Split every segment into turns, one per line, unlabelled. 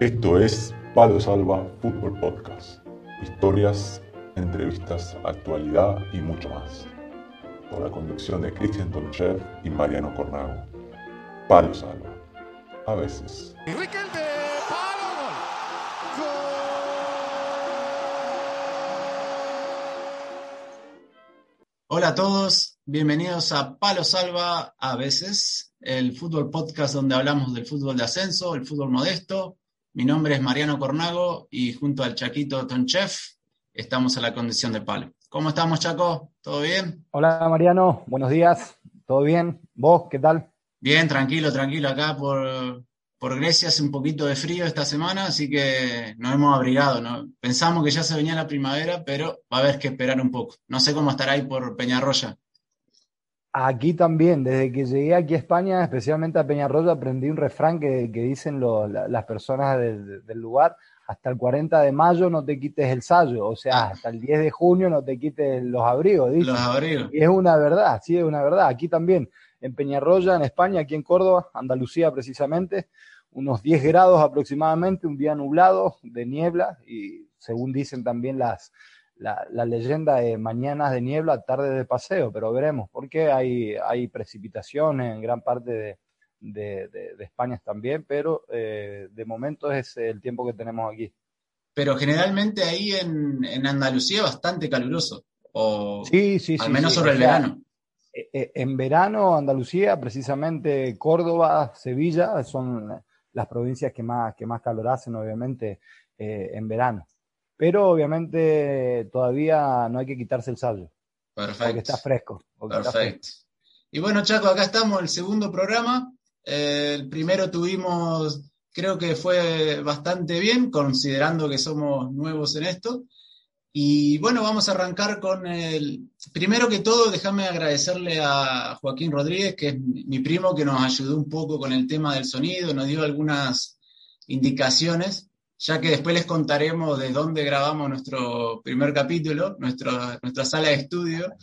Esto es Palo Salva Fútbol Podcast. Historias, entrevistas, actualidad y mucho más. Con la conducción de Cristian Tonchev y Mariano Cornago. Palo Salva. A veces.
Hola a todos, bienvenidos a Palo Salva a veces, el fútbol podcast donde hablamos del fútbol de ascenso, el fútbol modesto. Mi nombre es Mariano Cornago y junto al Chaquito Tonchef estamos a la condición de palo. ¿Cómo estamos, Chaco? ¿Todo bien?
Hola, Mariano, buenos días. ¿Todo bien? ¿Vos qué tal?
Bien, tranquilo, tranquilo. Acá por, por Grecia hace un poquito de frío esta semana, así que nos hemos abrigado. ¿no? Pensamos que ya se venía la primavera, pero va a haber que esperar un poco. No sé cómo estará ahí por Peñarroya.
Aquí también, desde que llegué aquí a España, especialmente a Peñarroya, aprendí un refrán que, que dicen las personas del lugar, hasta el 40 de mayo no te quites el sallo, o sea, hasta el 10 de junio no te quites los abrigos, dicen.
Los abrigos.
Y es una verdad, sí, es una verdad. Aquí también, en Peñarroya, en España, aquí en Córdoba, Andalucía precisamente, unos 10 grados aproximadamente, un día nublado, de niebla, y según dicen también las, la, leyenda de mañanas de niebla, tarde de paseo, pero veremos, porque hay, hay precipitaciones en gran parte de, de, España también, pero eh, de momento es el tiempo que tenemos aquí.
Pero generalmente ahí en, en Andalucía bastante caluroso, o
sí, sí,
al menos sobre el verano.
Eh, eh, en verano, Andalucía, precisamente Córdoba, Sevilla, son las provincias que más, que más calor hacen, obviamente, en verano. Pero obviamente todavía no hay que quitarse el saldo.
Perfecto.
Porque está fresco.
Perfecto. Y bueno, Chaco, acá estamos, el segundo programa. Eh, el primero tuvimos, creo que fue bastante bien, considerando que somos nuevos en esto. Y bueno, vamos a arrancar con el... Primero que todo, déjame agradecerle a Joaquín Rodríguez, que es mi primo, que nos ayudó un poco con el tema del sonido, nos dio algunas indicaciones ya que después les contaremos de dónde grabamos nuestro primer capítulo, nuestra sala de estudio.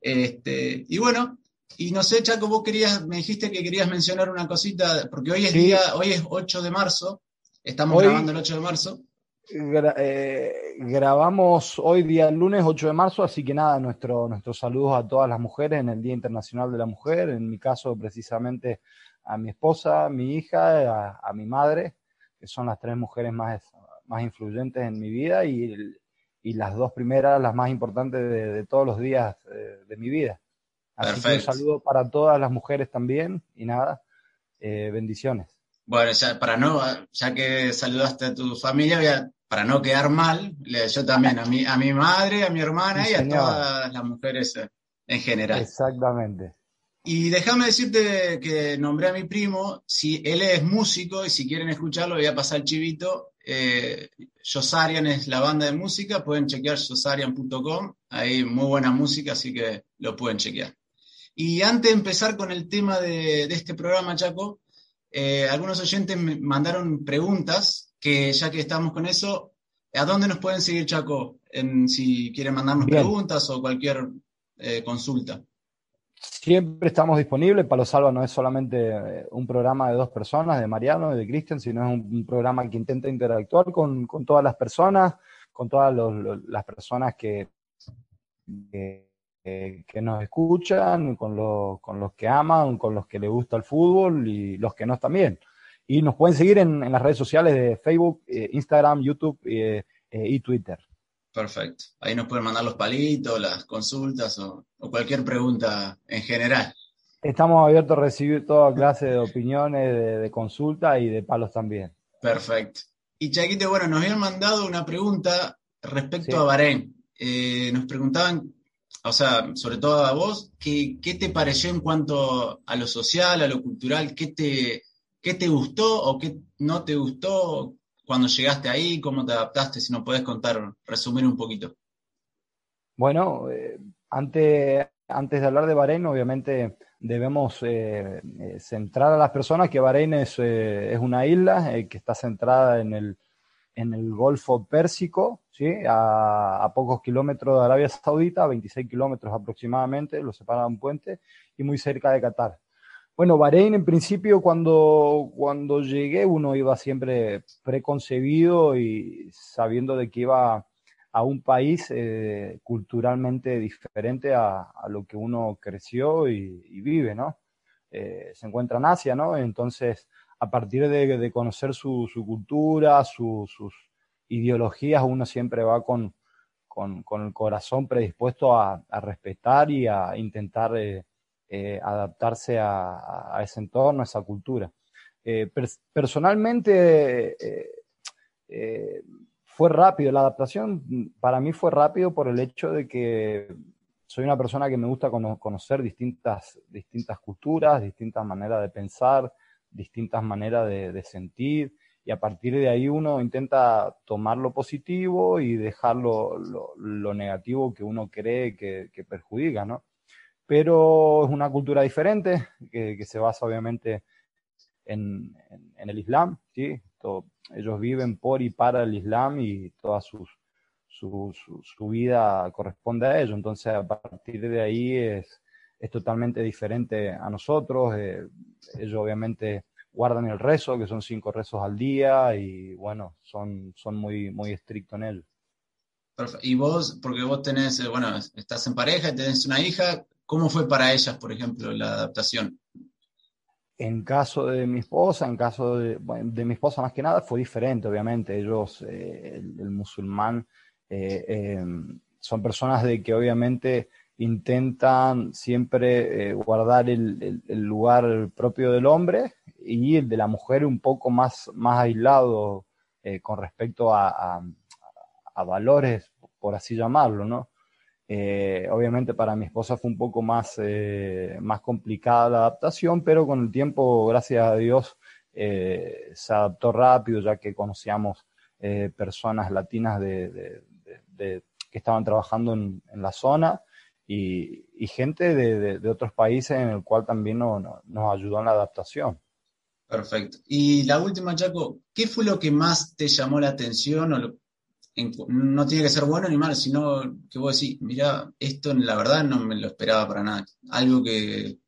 Este, y bueno, y no sé, Chaco, vos querías, me dijiste que querías mencionar una cosita, porque hoy es día, hoy es 8 de marzo, estamos grabando el 8 de marzo.
Eh, grabamos hoy día lunes 8 de marzo, así que nada, nuestro, nuestros saludos a todas las mujeres en el Día Internacional de la Mujer, en mi caso precisamente a mi esposa, a mi hija, a mi madre, que son las tres mujeres más, más influyentes en mi vida y, y las dos primeras, las más importantes de, todos los días de, mi vida. Así que un saludo para todas las mujeres también y nada, eh, bendiciones.
Bueno, ya, para no, ya que saludaste a tu familia, para no quedar mal, yo también a mi, a mi madre, a mi hermana y a todas las mujeres eh, en general.
Exactamente.
Y déjame decirte que nombré a mi primo, si él es músico y si quieren escucharlo voy a pasar el chivito. Eh, Josarian es la banda de música, pueden chequear josarian.com, hay muy buena música, así que lo pueden chequear. Y antes de empezar con el tema de, este programa, Chaco, eh, algunos oyentes me mandaron preguntas, que ya que estamos con eso, ¿a dónde nos pueden seguir, Chaco? En, si quieren mandarnos preguntas o cualquier eh, consulta.
Siempre estamos disponibles. Palo Salva no es solamente eh, un programa de dos personas, de Mariano y de Cristian, sino es un, programa que intenta interactuar con, todas las personas, con todas las personas que, que, nos escuchan, con, con los que aman, con los que les gusta el fútbol y los que no también. Y nos pueden seguir en, las redes sociales de Facebook, eh, Instagram, YouTube eh, y Twitter.
Perfecto. Ahí nos pueden mandar los palitos, las consultas o, cualquier pregunta en general.
Estamos abiertos a recibir toda clase de opiniones, de, consulta y de palos también.
Perfecto. Y Chaquito, bueno, nos habían mandado una pregunta respecto a Bahrein. Eh, nos preguntaban, o sea, sobre todo a vos, ¿qué, ¿qué, te pareció en cuanto a lo social, a lo cultural? ¿Qué te, qué te gustó o qué no te gustó? Cuando llegaste ahí, cómo te adaptaste, si nos puedes contar, resumir un poquito.
Bueno, eh, antes, antes de hablar de Bahrein, obviamente debemos eh, eh, centrar a las personas que Bahrein es, es una isla que está centrada en el, en el Golfo Pérsico, ¿sí? a, a, pocos kilómetros Bueno, Bahrein en principio cuando, cuando llegué uno iba siempre preconcebido y sabiendo de que iba a un país eh, culturalmente diferente a, lo que uno creció y, vive, ¿no? Eh, se encuentra en Asia, ¿no? Entonces, a partir de, conocer su, cultura, sus ideologías, uno siempre va con, con, el corazón predispuesto a, respetar y a intentar eh, adaptarse a, ese entorno, a esa cultura. personalmente, fue rápido, la adaptación para mí fue rápido por el hecho de que soy una persona que me gusta conocer distintas, distintas culturas, distintas maneras de pensar, distintas maneras de, sentir, y a partir de ahí uno intenta tomar lo positivo y dejar lo, negativo que uno cree que, perjudica, ¿no? Pero es una cultura diferente, que, se basa obviamente en, en el Islam, ¿sí? ellos viven por y para el Islam y toda su, su, vida corresponde a ello. Entonces, a partir de ahí es, es totalmente diferente a nosotros. Eh, ellos obviamente guardan el rezo, que son cinco rezos al día, y bueno, son, son muy, muy estrictos en ello.
Y vos, porque vos tenés, eh, bueno, estás en pareja, y tenés una hija, ¿cómo fue para ellas, por ejemplo, la adaptación?
En caso de mi esposa, en caso de, mi esposa más que nada, fue diferente, obviamente. Ellos, eh, el, musulmán, eh, em, son personas de que obviamente intentan siempre eh, guardar el, lugar propio del hombre y el de la mujer un poco más, más aislado con respecto a, valores, por así llamarlo, ¿no? Eh, obviamente para mi esposa fue un poco más, eh, más complicada la adaptación, pero con el tiempo, gracias a Dios, eh, se adaptó rápido, ya que conocíamos personas latinas de, que estaban trabajando en, la zona y, gente de, otros países en el cual también nos ayudó en la adaptación.
Perfecto. Y la última, Chaco, ¿qué fue lo que más te llamó la atención o lo, no tiene que ser bueno ni malo, sino que vos decís, mira, esto la verdad no me lo esperaba para nada. Algo que...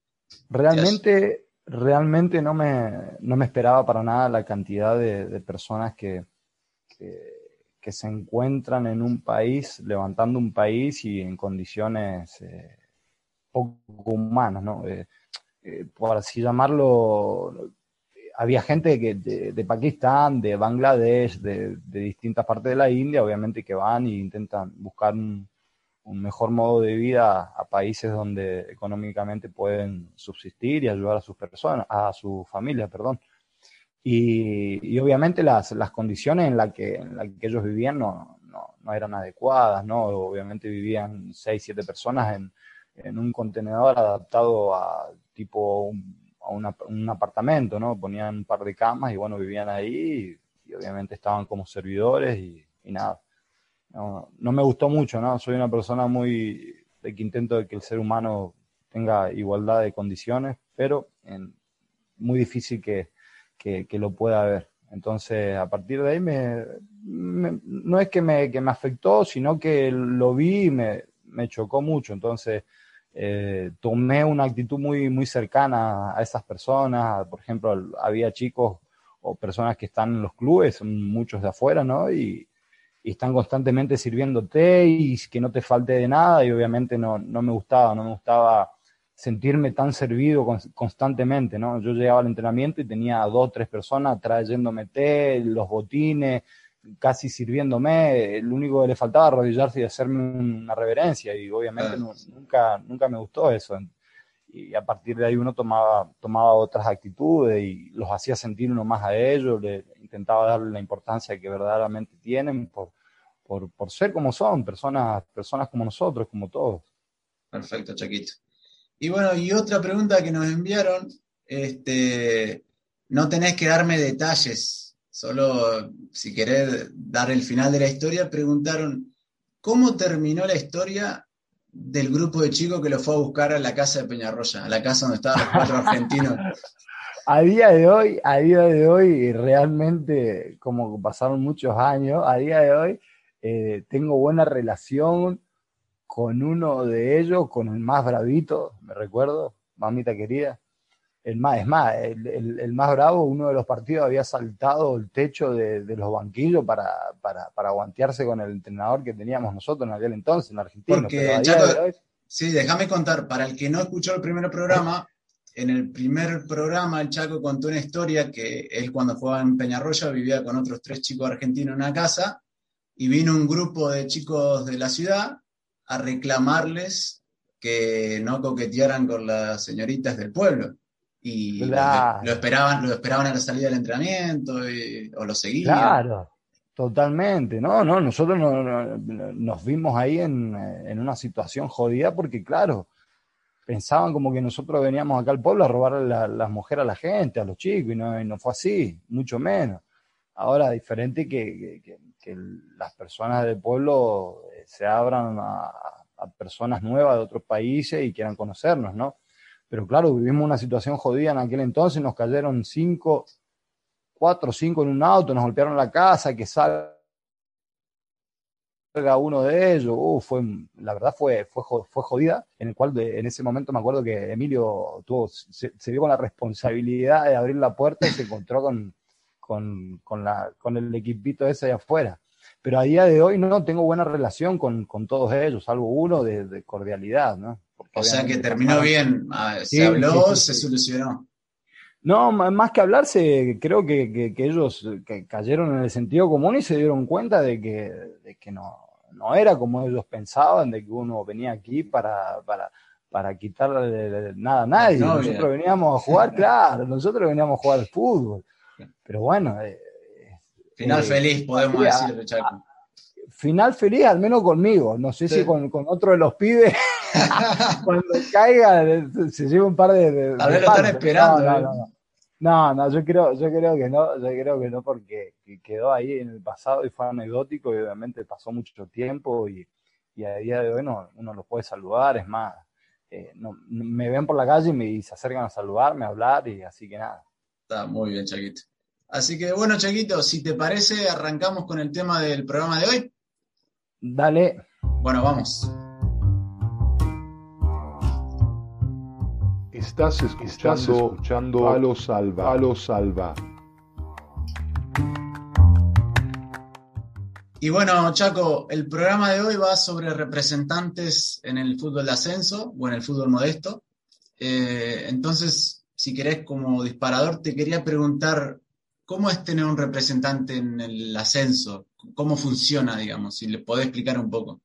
Realmente, realmente no me, no me esperaba para nada la cantidad de, personas que, que, se encuentran en un país, levantando un país y en condiciones eh, poco humanas, ¿no? Eh, eh, por así llamarlo, había gente que de, Pakistán, de Bangladesh, de, distintas partes de la India, obviamente que van e intentan buscar un, mejor modo de vida a países donde económicamente pueden subsistir y ayudar a sus personas, a su familia, perdón. Y, obviamente las, condiciones en las que, que ellos vivían no, no, eran adecuadas, ¿no? Obviamente vivían seis, siete personas en, en un contenedor adaptado a tipo un, un apartamento, ¿no? Ponían un par de camas y bueno, vivían ahí y, obviamente estaban como servidores y, nada. No, me gustó mucho, ¿no? Soy una persona muy de que intento de que el ser humano tenga igualdad de condiciones, pero en, muy difícil que, lo pueda haber. Entonces, a partir de ahí, me, no es que me, que me afectó, sino que lo vi y me, me chocó mucho. Entonces, eh, tomé una actitud muy, muy cercana a esas personas. Por ejemplo, había chicos o personas que están en los clubes, muchos de afuera, ¿no? Y, están constantemente sirviéndote y que no te falte de nada y obviamente no, no me gustaba, no me gustaba sentirme tan servido constantemente, ¿no? Yo llegaba al entrenamiento y tenía dos, tres personas trayéndome té, los botines, casi sirviéndome, lo único que le faltaba arrodillarse y hacerme una reverencia y obviamente nunca, nunca me gustó eso. Y a partir de ahí uno tomaba, tomaba otras actitudes y los hacía sentir uno más a ellos, le intentaba darle la importancia que verdaderamente tienen por, por, por ser como son, personas, personas como nosotros, como todos.
Perfecto, Chaquito. Y bueno, y otra pregunta que nos enviaron, este, no tenés que darme detalles Solo, si querés dar el final de la historia, preguntaron, ¿cómo terminó la historia del grupo de chicos que lo fue a buscar a la casa de Peñarroya, a la casa donde estaban los cuatro argentinos?
a día de hoy, a día de hoy, realmente, como pasaron muchos años, a día de hoy eh, tengo buena relación con uno de ellos, con el más bravito, me recuerdo, mamita querida. El más, es más, el, más bravo, uno de los partidos había saltado el techo de, los banquillos para, para, para, aguantearse con el entrenador que teníamos nosotros en aquel entonces, en Argentina.
Porque, sí, déjame contar, para el que no escuchó el primer programa, en el primer programa el Chaco contó una historia que él cuando jugaba en Peñarroya vivía con otros tres chicos argentinos en una casa y vino un grupo de chicos de la ciudad a reclamarles que no coquetearan con las señoritas del pueblo y lo, esperaban, lo esperaban a la salida del entrenamiento o lo seguían.
Claro, totalmente. No, no, nosotros nos vimos ahí en, una situación jodida porque, claro, pensaban como que nosotros veníamos acá al pueblo a robar las mujeres a la gente, a los chicos, y no, no fue así, mucho menos. Ahora, diferente que, que, las personas del pueblo eh, se abran a, a personas nuevas de otros países y quieran conocernos, ¿no? Pero claro, vivimos una situación jodida en aquel entonces, nos cayeron cinco, cuatro o cinco en un auto, nos golpearon la casa, que salga uno de ellos, uh, fue, la verdad fue, fue, fue jodida, en el cual en ese momento me acuerdo que Emilio tuvo, se, vio con la responsabilidad de abrir la puerta y se encontró con, con, con, la, con el equipito ese de afuera. Pero a día de hoy no tengo buena relación con, con todos ellos, salvo uno de, de cordialidad, ¿no?
o sea que terminó bien, ah, se habló, se solucionó.
No, más que hablarse, creo que, ellos cayeron en el sentido común y se dieron cuenta de que, que no, no era como ellos pensaban, de que uno venía aquí para, para, para quitarle nada a nadie. nosotros veníamos a jugar, claro, nosotros veníamos a jugar al fútbol. Pero bueno. Eh,
Final eh, feliz, podemos decir, Chaco
final feliz, al menos conmigo. No sé si con, otro de los pibes, cuando caiga, se lleva un par de.
a ver, lo están esperando.
¿eh? No, no, yo creo, yo creo que no, yo creo que no, porque quedó ahí en el pasado y fue anecdótico y obviamente pasó mucho tiempo y, a día de hoy no, uno los puede saludar, es más, eh, me ven por la calle y me se acercan a saludarme, a hablar y así que nada.
Está muy bien, Chaquito. Así que bueno, Chaquito, si te parece, arrancamos con el tema del programa de hoy.
Dale.
Bueno, vamos.
Estás escuchando, a lo salva. A lo salva.
Y bueno, Chaco, el programa de hoy va sobre representantes en el fútbol de ascenso o en el fútbol modesto. Eh, entonces, si querés como disparador, te quería preguntar, ¿cómo es tener un representante en el ascenso? cómo funciona, digamos, si le podés explicar un poco.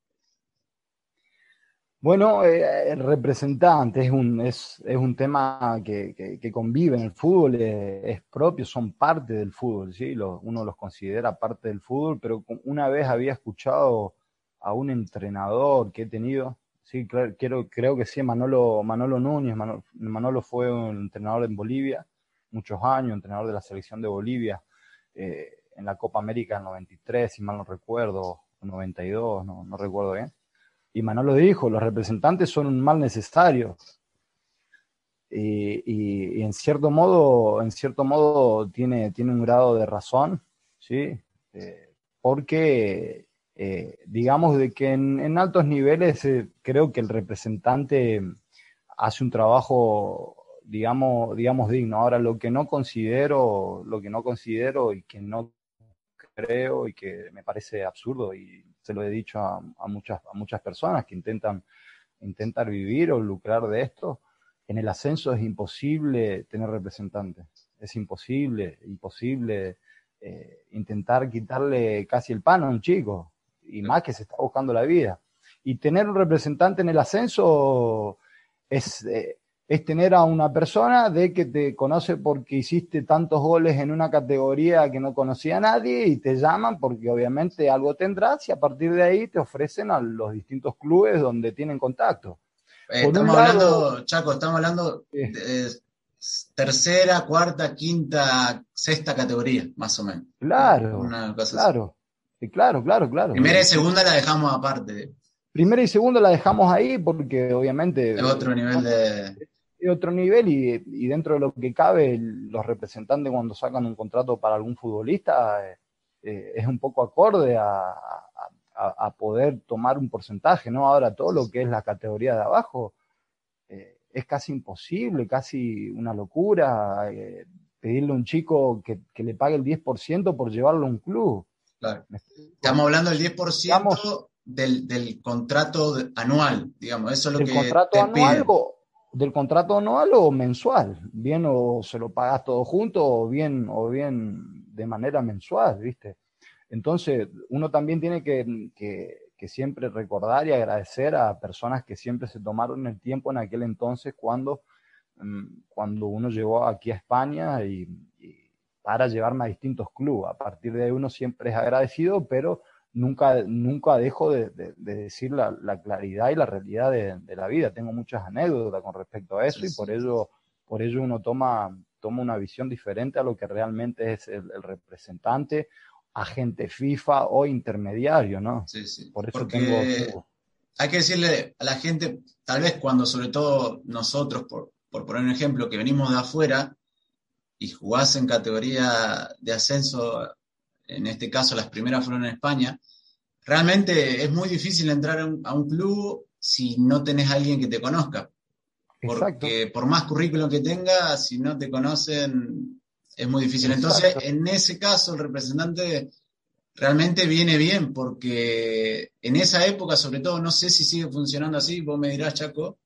Bueno, eh, el representante es un, es, un tema que, convive en el fútbol, es, propio, son parte del fútbol, ¿sí? uno los considera parte del fútbol, pero una vez había escuchado a un entrenador que he tenido, sí, creo, creo que sí, Manolo, Manolo Núñez, Manolo, fue un entrenador en Bolivia, muchos años, entrenador de la selección de Bolivia. Eh, en la Copa América en 93, si mal no recuerdo, 92, no, no recuerdo bien. Y Manolo dijo, los representantes son un mal necesario. Y, en cierto modo, en cierto modo tiene, tiene un grado de razón, ¿sí? Eh, porque eh, digamos de que en, altos niveles creo que el representante hace un trabajo digamos digamos digno. Ahora lo que no considero lo que no considero y que no creo y que me parece absurdo y se lo he dicho a, muchas, a muchas personas que intentan, intentar vivir o lucrar de esto, en el ascenso es imposible tener representantes, es imposible, imposible eh, intentar quitarle casi el pan a un chico, y más que se está buscando la vida. Y tener un representante en el ascenso es, eh, es tener a una persona de que te conoce porque hiciste tantos goles en una categoría que no conocía a nadie y te llaman porque obviamente algo tendrás y a partir de ahí te ofrecen a los distintos clubes donde tienen contacto.
Eh, estamos hablando, Chaco, estamos hablando de tercera, cuarta, quinta, sexta categoría, más o menos.
Claro, claro, claro, claro, claro.
Primera y segunda la dejamos aparte.
Primera y segunda la dejamos ahí porque obviamente...
Es otro nivel de
otro nivel y, dentro de lo que cabe, los representantes cuando sacan un contrato para algún futbolista eh, eh, es un poco acorde a, poder tomar un porcentaje, ¿no? Ahora todo lo que es la categoría de abajo eh, es casi imposible, casi una locura pedirle a un chico que, le pague el 10% por llevarlo a un club.
Estamos hablando del 10% del, del, contrato anual, digamos, eso es lo que
contrato te anual o, del contrato anual o mensual, bien o se lo pagas todo junto o bien o bien de manera mensual, ¿viste? Entonces, uno también tiene que, que, siempre recordar y agradecer a personas que siempre se tomaron el tiempo en aquel entonces cuando, mm, cuando uno llegó aquí a España y, para llevarme a distintos clubes. A partir de ahí uno siempre es agradecido, pero nunca, nunca dejo de, decir la, claridad y la realidad de, la vida. Tengo muchas anécdotas con respecto a eso y por ello, por ello uno toma, toma una visión diferente a lo que realmente es el representante agente FIFA o intermediario, ¿no?
Sí, sí. Por eso tengo... Hay que decirle a la gente, tal vez cuando sobre todo nosotros, por, por poner un ejemplo, que venimos de afuera y jugás en categoría de ascenso, en este caso las primeras fueron en España, realmente es muy difícil entrar a un, club si no tenés a alguien que te conozca. Porque por más currículum que tengas, si no te conocen, es muy difícil. Entonces, en ese caso, el representante realmente viene bien, porque en esa época, sobre todo, no sé si sigue funcionando así, vos me dirás, Chaco,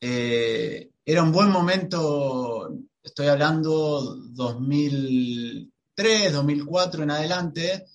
eh, era un buen momento, estoy hablando 2003, 2004 en adelante,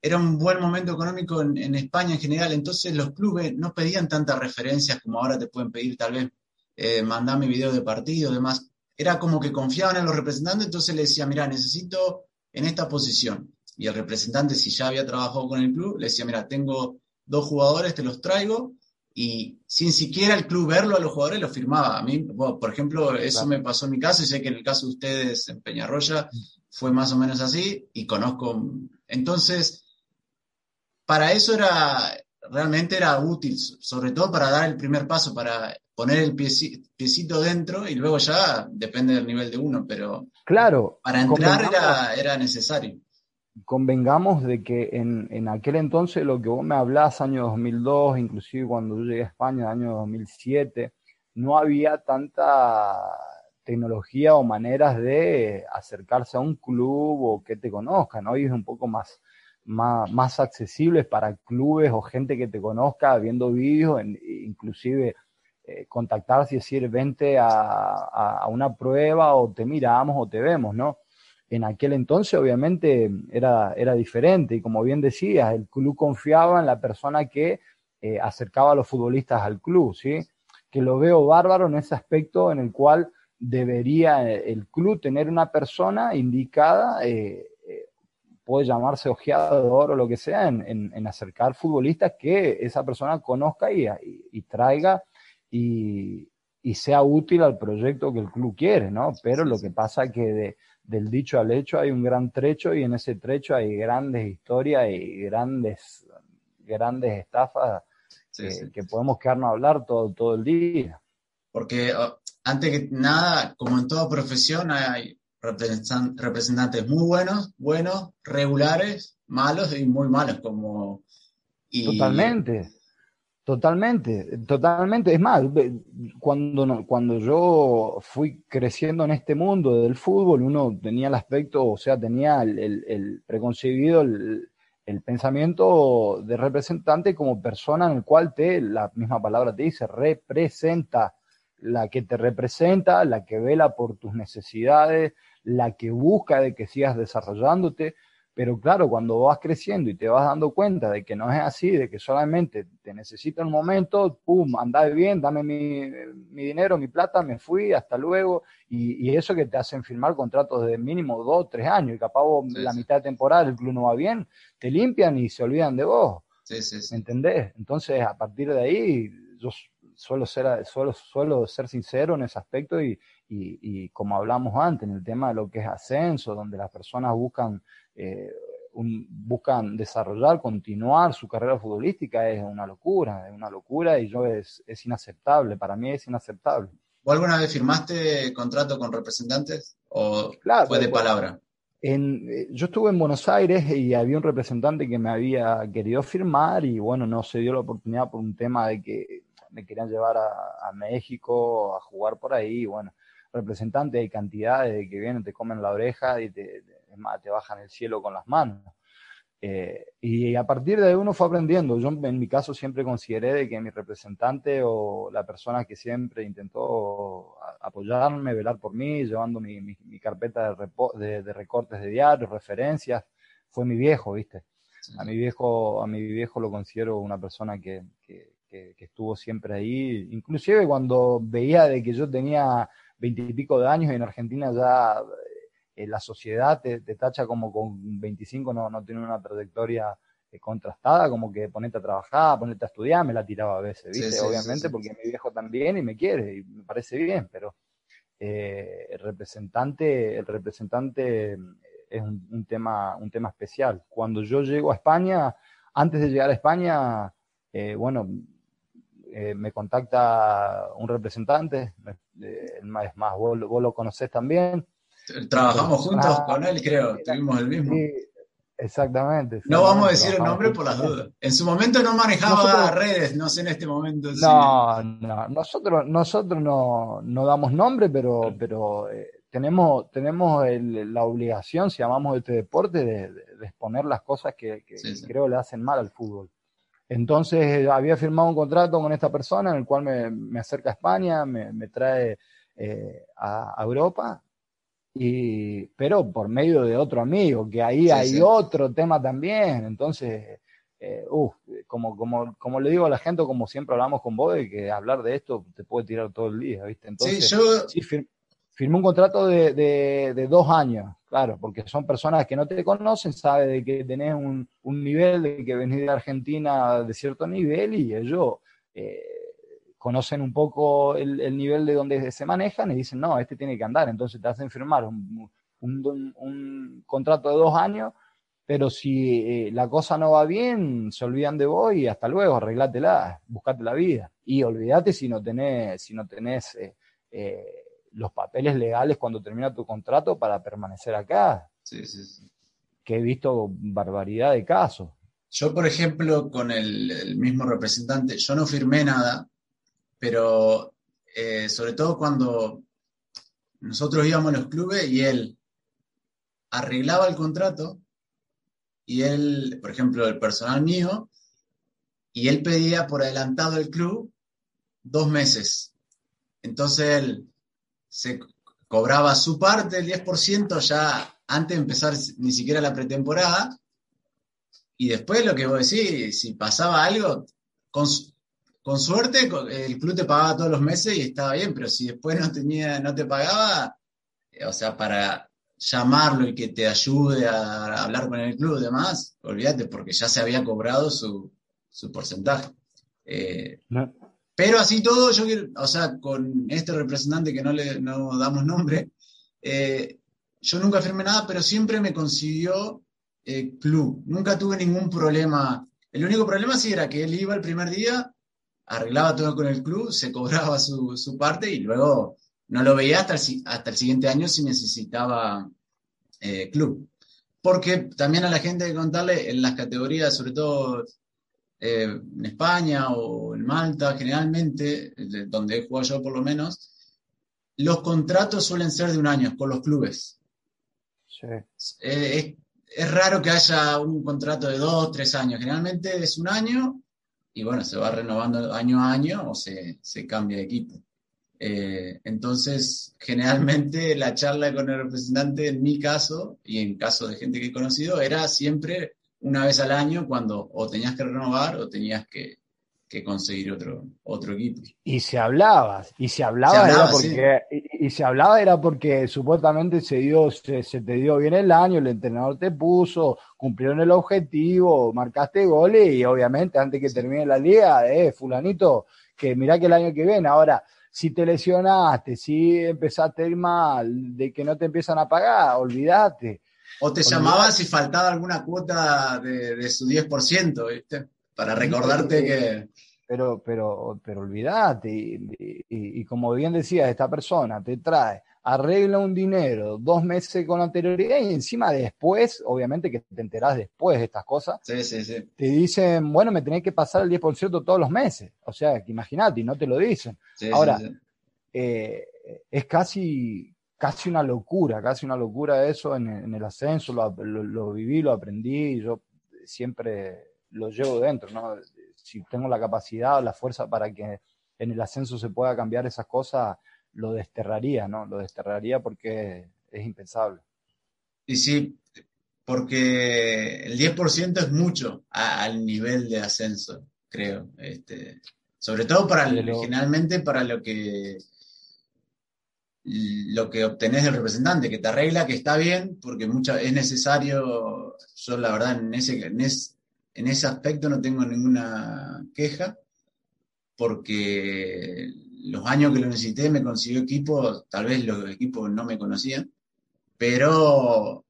era un buen momento económico en, España en general, entonces los clubes no pedían tantas referencias como ahora te pueden pedir, tal vez, eh, mandame video de partido, demás. Era como que confiaban en los representantes, entonces le decía, mira, necesito en esta posición. Y el representante, si ya había trabajado con el club, le decía, mira, tengo dos jugadores, te los traigo, y sin siquiera el club verlo a los jugadores, lo firmaba. A mí, por ejemplo, eso me pasó en mi caso, y sé que en el caso de ustedes en Peñarroya fue más o menos así, y conozco. Entonces, para eso era, realmente era útil, sobre todo para dar el primer paso, para poner el piecito, dentro y luego ya depende del nivel de uno, pero
claro,
para entrar era, era, necesario.
Convengamos de que en, en, aquel entonces lo que vos me hablás, año 2002, inclusive cuando yo llegué a España, año 2007, no había tanta tecnología o maneras de acercarse a un club o que te conozcan. Hoy es un poco más, más, más accesibles para clubes o gente que te conozca viendo vídeos, inclusive eh, contactarse y decir, vente a, una prueba o te miramos o te vemos, ¿no? En aquel entonces obviamente era, era diferente y como bien decías, el club confiaba en la persona que eh, acercaba a los futbolistas al club, ¿sí? Que lo veo bárbaro en ese aspecto en el cual debería el club tener una persona indicada, eh, puede llamarse ojeador o lo que sea, en, acercar futbolistas que esa persona conozca y, y traiga y, sea útil al proyecto que el club quiere, ¿no? Pero lo que pasa es que del dicho al hecho hay un gran trecho y en ese trecho hay grandes historias y grandes, grandes estafas que, podemos quedarnos a hablar todo, todo el día.
Porque oh, antes que nada, como en toda profesión, hay representantes muy buenos, buenos, regulares, malos y muy malos, como...
Totalmente. Totalmente, totalmente. Es más, cuando, cuando yo fui creciendo en este mundo del fútbol, uno tenía el aspecto, o sea, tenía el, preconcebido, el, pensamiento de representante como persona en el cual te, la misma palabra te dice, representa, la que te representa, la que vela por tus necesidades, la que busca de que sigas desarrollándote. Pero claro, cuando vas creciendo y te vas dando cuenta de que no es así, de que solamente te necesito un momento, pum, anda bien, dame mi, dinero, mi plata, me fui, hasta luego, y, eso que te hacen firmar contratos de mínimo dos, tres años, y capaz la mitad de temporada el club no va bien, te limpian y se olvidan de vos.
Sí, sí, sí.
¿Me entendés? Entonces, a partir de ahí, yo suelo ser, suelo, suelo ser sincero en ese aspecto y, y, como hablamos antes, en el tema de lo que es ascenso, donde las personas buscan, eh, buscan desarrollar, continuar su carrera futbolística, es una locura, es una locura y yo es, es inaceptable, para mí es inaceptable.
¿Vos alguna vez firmaste contrato con representantes o fue de palabra?
En, eh, yo estuve en Buenos Aires y había un representante que me había querido firmar y bueno, no se dio la oportunidad por un tema de que me querían llevar a, México a jugar por ahí, bueno, representantes hay cantidades de que vienen, te comen la oreja y te, te bajan el cielo con las manos. Eh, y a partir de ahí uno fue aprendiendo. Yo en mi caso siempre consideré de que mi representante o la persona que siempre intentó apoyarme, velar por mí, llevando mi, mi, carpeta de, de, recortes de diarios, referencias, fue mi viejo, ¿viste? A mi viejo, a mi viejo lo considero una persona que, que, que, estuvo siempre ahí. Inclusive cuando veía de que yo tenía veintipico de años y en Argentina ya eh, la sociedad te, tacha como con 25 no, no tiene una trayectoria eh, contrastada, como que ponete a trabajar, ponete a estudiar, me la tiraba a veces, ¿viste? Obviamente porque mi viejo también y me quiere y me parece bien, pero eh, el representante, el representante es un, tema, un tema especial. Cuando yo llego a España, antes de llegar a España, bueno, me contacta un representante, es más, vos, vos, lo conocés también,
Trabajamos juntos con él, creo, tuvimos el mismo.
exactamente,
No vamos a decir el nombre por las dudas. En su momento no manejaba redes, no sé en este momento.
No, no, nosotros, nosotros no, no damos nombre, pero, pero eh, tenemos, tenemos la obligación, si amamos este deporte, de, exponer las cosas que, creo le hacen mal al fútbol. Entonces había firmado un contrato con esta persona en el cual me, acerca a España, me, trae eh, a Europa y, pero por medio de otro amigo, que ahí hay otro tema también. Entonces, eh, como, como, como le digo a la gente, como siempre hablamos con vos, de que hablar de esto te puede tirar todo el día, ¿viste? Entonces, sí, yo... firmé un contrato de, de, dos años, claro, porque son personas que no te conocen, sabe de que tenés un, nivel, de que venís de Argentina de cierto nivel y ellos... Eh, conocen un poco el, nivel de donde se manejan y dicen, no, este tiene que andar. Entonces te hacen firmar un, un, contrato de dos años, pero si eh, la cosa no va bien, se olvidan de vos y hasta luego, arreglátela, buscate la vida. Y olvídate si no tenés, si no tenés eh, los papeles legales cuando termina tu contrato para permanecer acá.
Sí, sí, sí.
Que he visto barbaridad de casos.
Yo, por ejemplo, con el mismo representante, yo no firmé nada, pero eh, sobre todo cuando nosotros íbamos a los clubes y él arreglaba el contrato y él, por ejemplo, el personal mío, y él pedía por adelantado el club dos meses. Entonces él se cobraba su parte, el 10%, ya antes de empezar ni siquiera la pretemporada. Y después lo que vos decís, si pasaba algo, con, con suerte el club te pagaba todos los meses y estaba bien, pero si después no tenía, no te pagaba, eh, o sea, para llamarlo y que te ayude a hablar con el club y demás, olvídate, porque ya se había cobrado su, porcentaje. Eh, pero así todo, yo o sea, con este representante que no le no damos nombre, eh, yo nunca firmé nada, pero siempre me consiguió club. Nunca tuve ningún problema. El único problema sí era que él iba el primer día arreglaba todo con el club, se cobraba su, parte y luego no lo veía hasta el, hasta el siguiente año si necesitaba eh, club. Porque también a la gente hay que contarle en las categorías, sobre todo eh, en España o en Malta, generalmente, donde he jugado yo por lo menos, los contratos suelen ser de un año con los clubes. Eh, es, raro que haya un contrato de dos, tres años. Generalmente es un año y bueno, se va renovando año a año o se, cambia de equipo. Eh, entonces, generalmente la charla con el representante, en mi caso, y en caso de gente que he conocido, era siempre una vez al año cuando o tenías que renovar o tenías que, que conseguir otro, otro equipo.
Y se hablaba, y se hablaba, era porque, y, se hablaba era porque supuestamente se dio, se, te dio bien el año, el entrenador te puso, cumplieron el objetivo, marcaste goles y obviamente antes que termine la liga, eh, fulanito, que mirá que el año que viene, ahora, si te lesionaste, si empezaste a ir mal, de que no te empiezan a pagar, olvídate.
O te llamaban si faltaba alguna cuota de, de su 10%, ¿viste? para recordarte que...
Pero, pero, pero olvídate, y, como bien decía, esta persona te trae arregla un dinero dos meses con anterioridad y encima después, obviamente que te enterás después de estas cosas,
sí, sí, sí.
te dicen, bueno, me tenés que pasar el 10% todos los meses. O sea, que imagínate, y no te lo dicen. Ahora, eh, es casi, casi una locura, casi una locura eso en, el ascenso, lo, viví, lo aprendí, yo siempre lo llevo dentro, ¿no? Si tengo la capacidad o la fuerza para que en el ascenso se pueda cambiar esas cosas, lo desterraría, ¿no? Lo desterraría porque es impensable.
Y sí, porque el 10% es mucho al nivel de ascenso, creo. Este, sobre todo para originalmente para lo que lo que obtenés del representante, que te arregla, que está bien, porque mucha, es necesario, yo la verdad en ese, en, en ese aspecto no tengo ninguna queja, porque los años que lo necesité me consiguió equipo, tal vez los equipos no me conocían, pero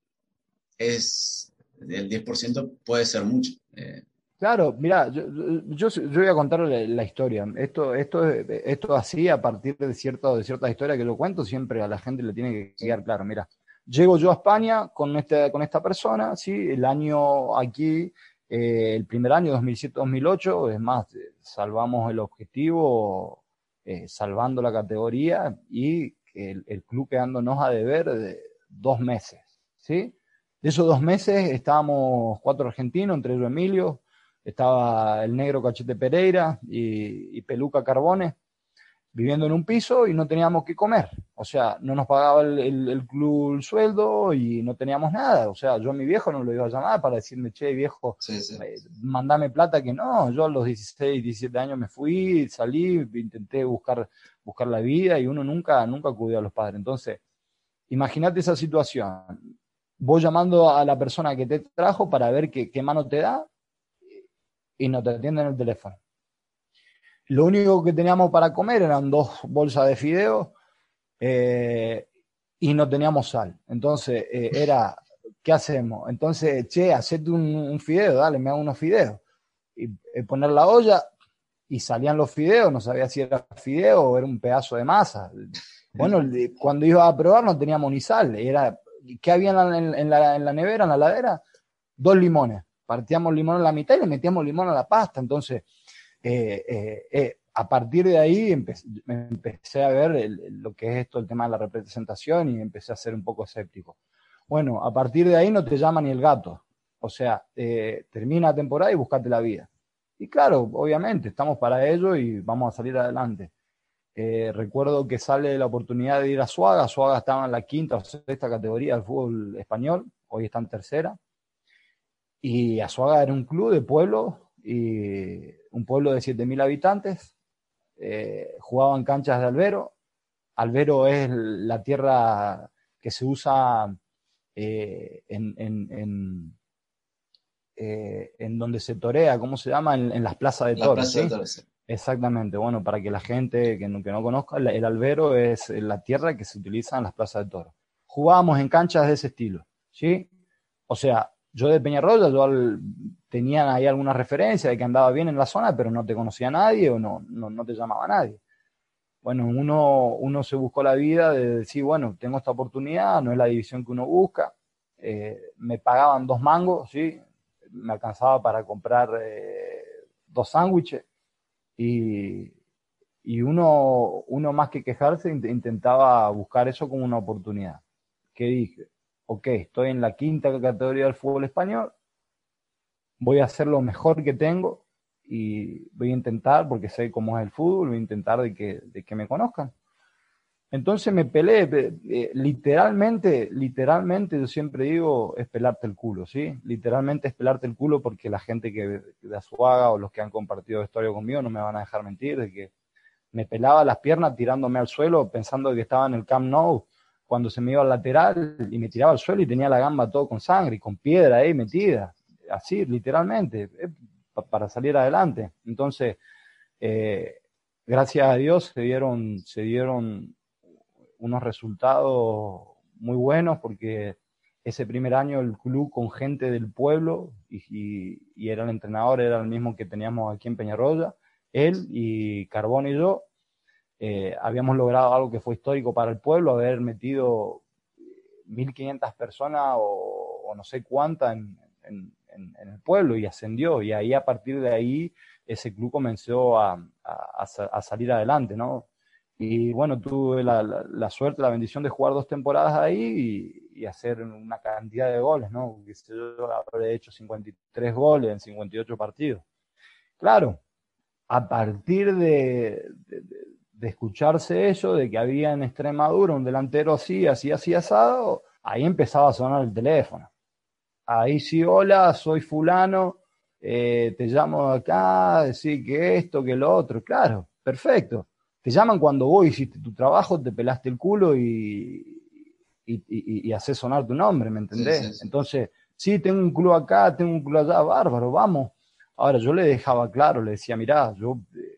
es el 10% puede ser mucho. Eh.
Claro, mira, yo, yo, voy a contar la, historia. Esto, esto, esto así, a partir de, cierto, de ciertas historias que lo cuento, siempre a la gente le tiene que quedar claro. Mira, llego yo a España con, este, con esta persona, ¿sí? el año aquí, eh, el primer año, 2007-2008, es más, salvamos el objetivo eh, salvando la categoría y el, el, club quedándonos a deber de dos meses. ¿sí? De esos dos meses estábamos cuatro argentinos, entre ellos Emilio, estaba el negro Cachete Pereira y, y Peluca Carbone viviendo en un piso y no teníamos que comer. O sea, no nos pagaba el, club el sueldo y no teníamos nada. O sea, yo a mi viejo no lo iba a llamar para decirme, che, viejo, eh, mandame plata, que no. Yo a los 16, 17 años me fui, salí, intenté buscar, buscar la vida y uno nunca, nunca acudió a los padres. Entonces, imagínate esa situación. Voy llamando a la persona que te trajo para ver qué, qué mano te da y no te atienden el teléfono. Lo único que teníamos para comer eran dos bolsas de fideos eh, y no teníamos sal. Entonces eh, era, ¿qué hacemos? Entonces, che, hacete un, fideo, dale, me hago unos fideos. Y eh, poner la olla y salían los fideos, no sabía si era fideo o era un pedazo de masa. Bueno, cuando iba a probar no teníamos ni sal. Era, ¿Qué había en la, en la nevera, en la ladera? Dos limones. Partíamos limón en la mitad y le metíamos limón a la pasta. Entonces, eh, eh, eh, a partir de ahí empecé, a ver lo que es esto, el tema de la representación y empecé a ser un poco escéptico. Bueno, a partir de ahí no te llama ni el gato. O sea, termina la temporada y buscate la vida. Y claro, obviamente, estamos para ello y vamos a salir adelante. recuerdo que sale la oportunidad de ir a Suaga. Suaga estaba en la quinta o sexta categoría del fútbol español, hoy está en tercera. Y Azuaga era un club de pueblo y un pueblo de 7.000 habitantes, eh, jugaban canchas de albero. Albero es la tierra que se usa eh, en, en, eh, en, donde se torea, ¿cómo se llama? En, las plazas de toros. Exactamente, bueno, para que la gente que no, que no conozca, el albero es la tierra que se utiliza en las plazas de toros. Jugábamos en canchas de ese estilo, ¿sí? O sea, yo de Peñarroya, yo tenían ahí alguna referencia de que andaba bien en la zona, pero no te conocía nadie o no, no, te llamaba nadie. Bueno, uno, uno se buscó la vida de decir, bueno, tengo esta oportunidad, no es la división que uno busca. Eh, me pagaban dos mangos, ¿sí? Me alcanzaba para comprar eh, dos sándwiches y, y uno, uno más que quejarse intentaba buscar eso como una oportunidad. ¿Qué dije? Ok, estoy en la quinta categoría del fútbol español, voy a hacer lo mejor que tengo y voy a intentar, porque sé cómo es el fútbol, voy a intentar de que, de que me conozcan. Entonces me peleé, eh, literalmente, literalmente yo siempre digo, es pelarte el culo, ¿sí? Literalmente es pelarte el culo porque la gente que de Azuaga o los que han compartido historia conmigo no me van a dejar mentir, de que me pelaba las piernas tirándome al suelo pensando que estaba en el Camp Nou cuando se me iba al lateral y me tiraba al suelo y tenía la gamba todo con sangre y con piedra ahí metida así, literalmente, eh, para salir adelante. Entonces, eh, gracias a Dios se dieron, se dieron unos resultados muy buenos porque ese primer año el club con gente del pueblo y, era el entrenador, era el mismo que teníamos aquí en Peñarroya, él y Carbón y yo, eh, habíamos logrado algo que fue histórico para el pueblo, haber metido 1.500 personas o, no sé cuántas en, el pueblo y ascendió. Y ahí a partir de ahí ese club comenzó a, salir adelante, ¿no? Y bueno, tuve la, suerte, la bendición de jugar dos temporadas ahí y, hacer una cantidad de goles, ¿no? Yo habré hecho 53 goles en 58 partidos. Claro, a partir de escucharse eso, de que había en Extremadura un delantero así, así, así asado, ahí empezaba a sonar el teléfono. Ahí sí, hola, soy fulano, eh, te llamo acá, decir que esto, que lo otro. Claro, perfecto. Te llaman cuando vos hiciste tu trabajo, te pelaste el culo y, y, y, haces sonar tu nombre, ¿me entendés? Entonces, sí, tengo un club acá, tengo un club allá, bárbaro, vamos. Ahora, yo le dejaba claro, le decía, mirá, yo eh,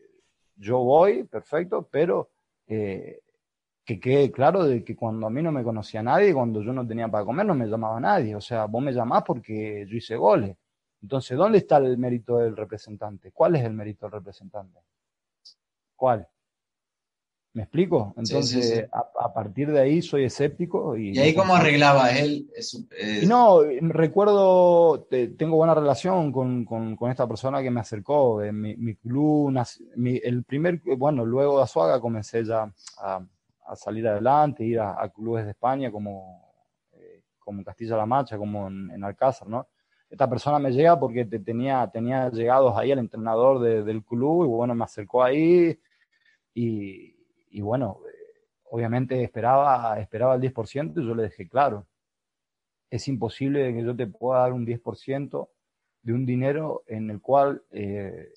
yo voy, perfecto, pero eh, que quede claro de que cuando a mí no me conocía nadie, cuando yo no tenía para comer, no me llamaba nadie. O sea, vos me llamás porque yo hice goles. Entonces, ¿dónde está el mérito del representante? ¿Cuál es el mérito del representante? ¿Cuál? ¿Me explico? Entonces, A, partir de ahí soy escéptico. ¿Y,
¿Y ahí cómo arreglaba él?
No, recuerdo, tengo buena relación con, esta persona que me acercó. Mi, mi club, el primer, bueno, luego de Azuaga comencé ya a, salir adelante, ir a, clubes de España como, eh, como Castilla-La Mancha, como en, Alcázar, ¿no? Esta persona me llega porque tenía, tenía llegados ahí el entrenador del club y bueno, me acercó ahí y y bueno, obviamente esperaba, esperaba el 10% y yo le dejé claro, es imposible que yo te pueda dar un 10% de un dinero en el cual eh,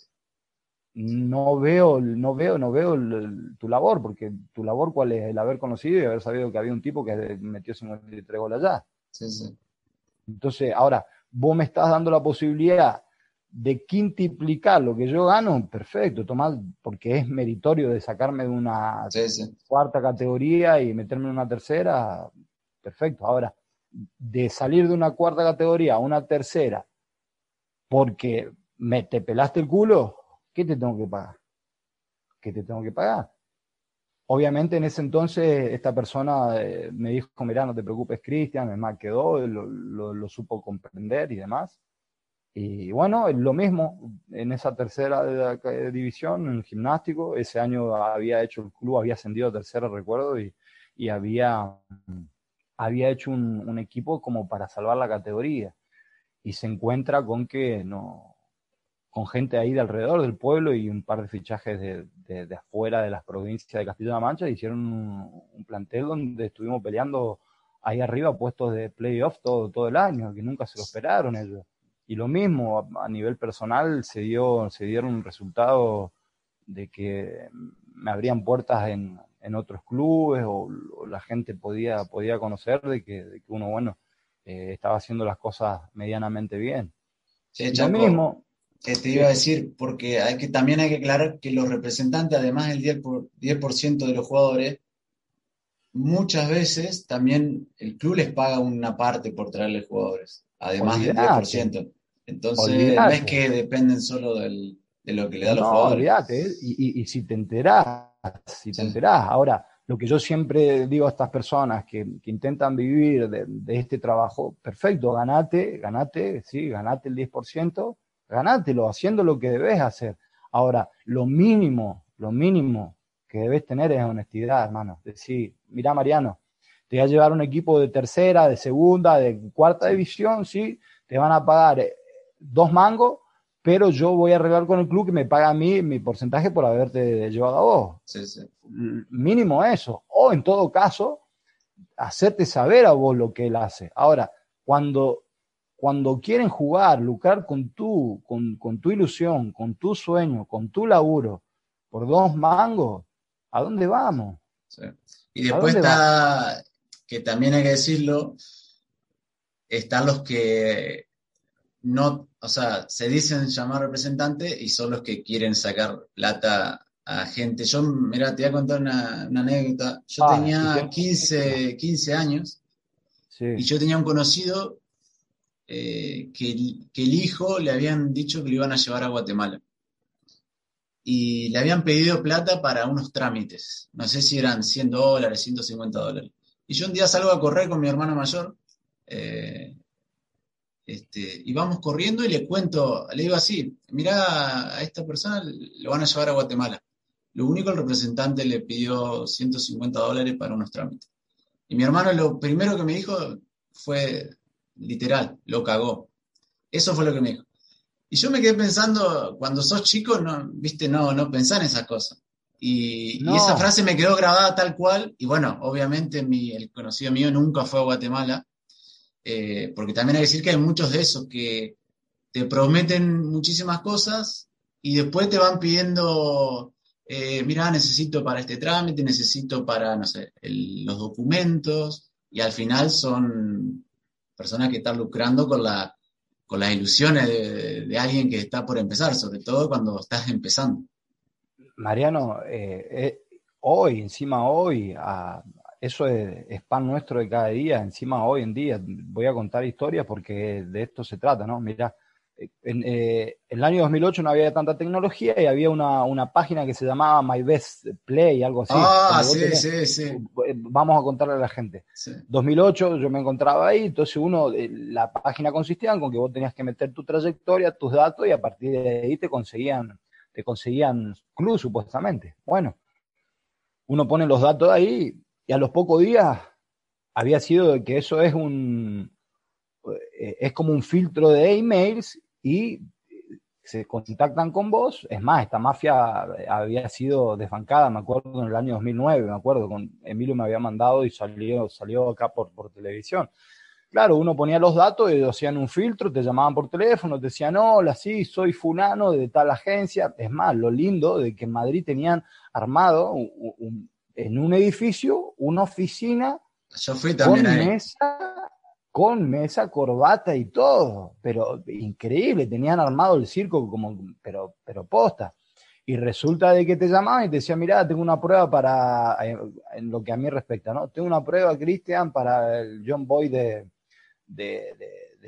no veo, no veo, no veo tu labor, porque tu labor cuál es el haber conocido y haber sabido que había un tipo que metió 53 goles allá.
Sí, sí.
Entonces, ahora, vos me estás dando la posibilidad de quintiplicar lo que yo gano, perfecto, tomar, porque es meritorio de sacarme de una cuarta categoría y meterme en una tercera, perfecto. Ahora, de salir de una cuarta categoría a una tercera, porque me te pelaste el culo, ¿qué te tengo que pagar? ¿Qué te tengo que pagar? Obviamente en ese entonces esta persona eh, me dijo, mira, no te preocupes, Cristian, me quedó, lo, lo supo comprender y demás y bueno, lo mismo en esa tercera división, en gimnástico, ese año había hecho el club, había ascendido a tercera, recuerdo, y, y había, había hecho un, equipo como para salvar la categoría. Y se encuentra con que no, con gente ahí de alrededor del pueblo y un par de fichajes de, de, afuera de las provincias de Castilla-La Mancha, hicieron un, plantel donde estuvimos peleando ahí arriba puestos de playoff todo, todo el año, que nunca se lo esperaron ellos. Y lo mismo a, nivel personal se, dio, se dieron un resultado de que me abrían puertas en, en otros clubes o, la gente podía, podía conocer de que, de que uno, bueno, eh, estaba haciendo las cosas medianamente bien.
Sí, lo mismo. Que te iba a decir, porque hay que, también hay que aclarar que los representantes, además del 10%, 10 de los jugadores, muchas veces también el club les paga una parte por traerle jugadores, además del 10%. Entonces, no es que dependen solo de lo que le da los jugadores.
¿eh? y, y, si te enterás, si te enterás, ahora, lo que yo siempre digo a estas personas que, intentan vivir de, este trabajo, perfecto, ganate, ganate, sí, ganate el 10%, ganátelo, haciendo lo que debes hacer. Ahora, lo mínimo, lo mínimo que debes tener es honestidad, hermano. Decir, mira, Mariano, te voy a llevar un equipo de tercera, de segunda, de cuarta división, sí, te van a pagar dos mangos, pero yo voy a arreglar con el club que me paga a mí mi porcentaje por haberte llevado a vos.
Sí, sí.
Mínimo eso. O en todo caso, hacerte saber a vos lo que él hace. Ahora, cuando, cuando quieren jugar, lucrar con tu, con, con tu ilusión, con tu sueño, con tu laburo, por dos mangos, ¿a dónde vamos?
Y después está, que también hay que decirlo, están los que no, o sea, se dicen llamar representante y son los que quieren sacar plata a gente. Yo, mira, te voy a contar una, anécdota. Yo ah, tenía 15, 15 años y yo tenía un conocido eh, que, el hijo le habían dicho que lo iban a llevar a Guatemala. y le habían pedido plata para unos trámites. No sé si eran 100 dólares, 150 dólares. Y yo un día salgo a correr con mi hermano mayor, eh, este, y vamos corriendo y le cuento, le digo así, mira, a esta persona lo van a llevar a Guatemala. Lo único, el representante le pidió 150 dólares para unos trámites. Y mi hermano lo primero que me dijo fue literal, lo cagó. Eso fue lo que me dijo. Y yo me quedé pensando, cuando sos chico, no, viste, no, no pensar en esas cosas. Y, esa frase me quedó grabada tal cual, y bueno, obviamente mi, el conocido mío nunca fue a Guatemala, eh, porque también hay que decir que hay muchos de esos que te prometen muchísimas cosas y después te van pidiendo, eh, mira, necesito para este trámite, necesito para, no sé, los documentos, y al final son personas que están lucrando con la con las ilusiones de, alguien que está por empezar, sobre todo cuando estás empezando.
Mariano, eh, hoy, encima hoy, eso es, pan nuestro de cada día, encima hoy en día, voy a contar historias porque de esto se trata, ¿no? Mira, en, eh, en, el año 2008 no había tanta tecnología y había una, una, página que se llamaba My Best Play, algo así.
Ah, sí, sí, sí.
Eh, vamos a contarle a la gente. 2008 yo me encontraba ahí, entonces uno, eh, la página consistía en con que vos tenías que meter tu trayectoria, tus datos y a partir de ahí te conseguían, te conseguían club supuestamente. Bueno, uno pone los datos ahí y a los pocos días había sido que eso es un, es como un filtro de emails y se contactan con vos. Es más, esta mafia había sido desbancada, me acuerdo, en el año 2009, me acuerdo, con Emilio me había mandado y salió, salió acá por, por televisión. Claro, uno ponía los datos y hacían un filtro, te llamaban por teléfono, te decían, hola, sí, soy fulano de tal agencia. Es más, lo lindo de que en Madrid tenían armado en un edificio una oficina
Yo fui también
con mesa con mesa, corbata y todo, pero increíble, tenían armado el circo como, pero, pero posta. Y resulta de que te llamaban y te decían, mira, tengo una prueba para, eh, en lo que a mí respecta, ¿no? Tengo una prueba, Cristian, para el John Boy de, de,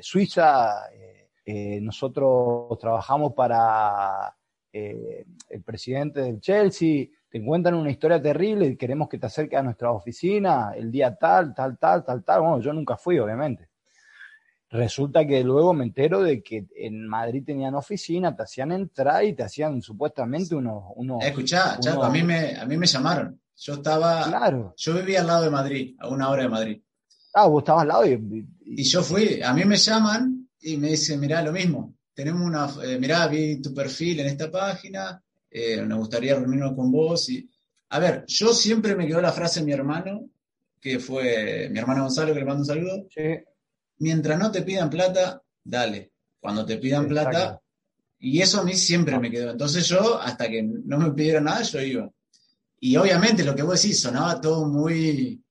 Suiza. Eh, eh, nosotros trabajamos para el presidente del Chelsea te encuentran una historia terrible y queremos que te acerques a nuestra oficina el día tal, tal, tal, tal, tal. Bueno, yo nunca fui, obviamente. Resulta que luego me entero de que en Madrid tenían oficina, te hacían entrar y te hacían supuestamente unos... unos
Escuchá, a, mí me, a mí me llamaron. Yo estaba...
Claro.
Yo vivía al lado de Madrid, a una hora de Madrid.
Ah, vos estabas al lado
y... Y, yo fui, a mí me llaman y me dicen, mirá, lo mismo. Tenemos una... Eh, mirá, vi tu perfil en esta página, eh, me gustaría reunirnos con vos. Y... A ver, yo siempre me quedó la frase de mi hermano, que fue mi hermano Gonzalo, que le mando un saludo. Mientras no te pidan plata, dale. Cuando te pidan plata, y eso a mí siempre me quedó. Entonces yo, hasta que no me pidieron nada, yo iba. Y obviamente lo que vos decís sonaba todo muy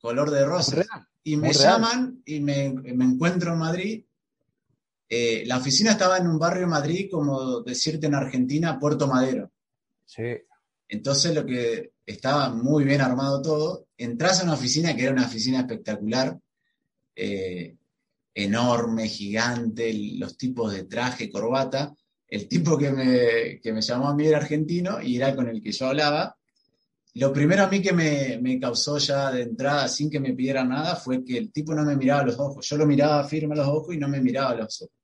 color de rosa. Y me llaman y me, me, encuentro en Madrid eh, la oficina estaba en un barrio de Madrid, como decirte en Argentina, Puerto Madero.
Sí.
Entonces lo que estaba muy bien armado todo, entras a una oficina que era una oficina espectacular, eh, enorme, gigante, los tipos de traje, corbata. El tipo que me, que me llamó a mí era argentino y era con el que yo hablaba. Lo primero a mí que me, me, causó ya de entrada, sin que me pidiera nada, fue que el tipo no me miraba a los ojos. Yo lo miraba firme a los ojos y no me miraba a los ojos.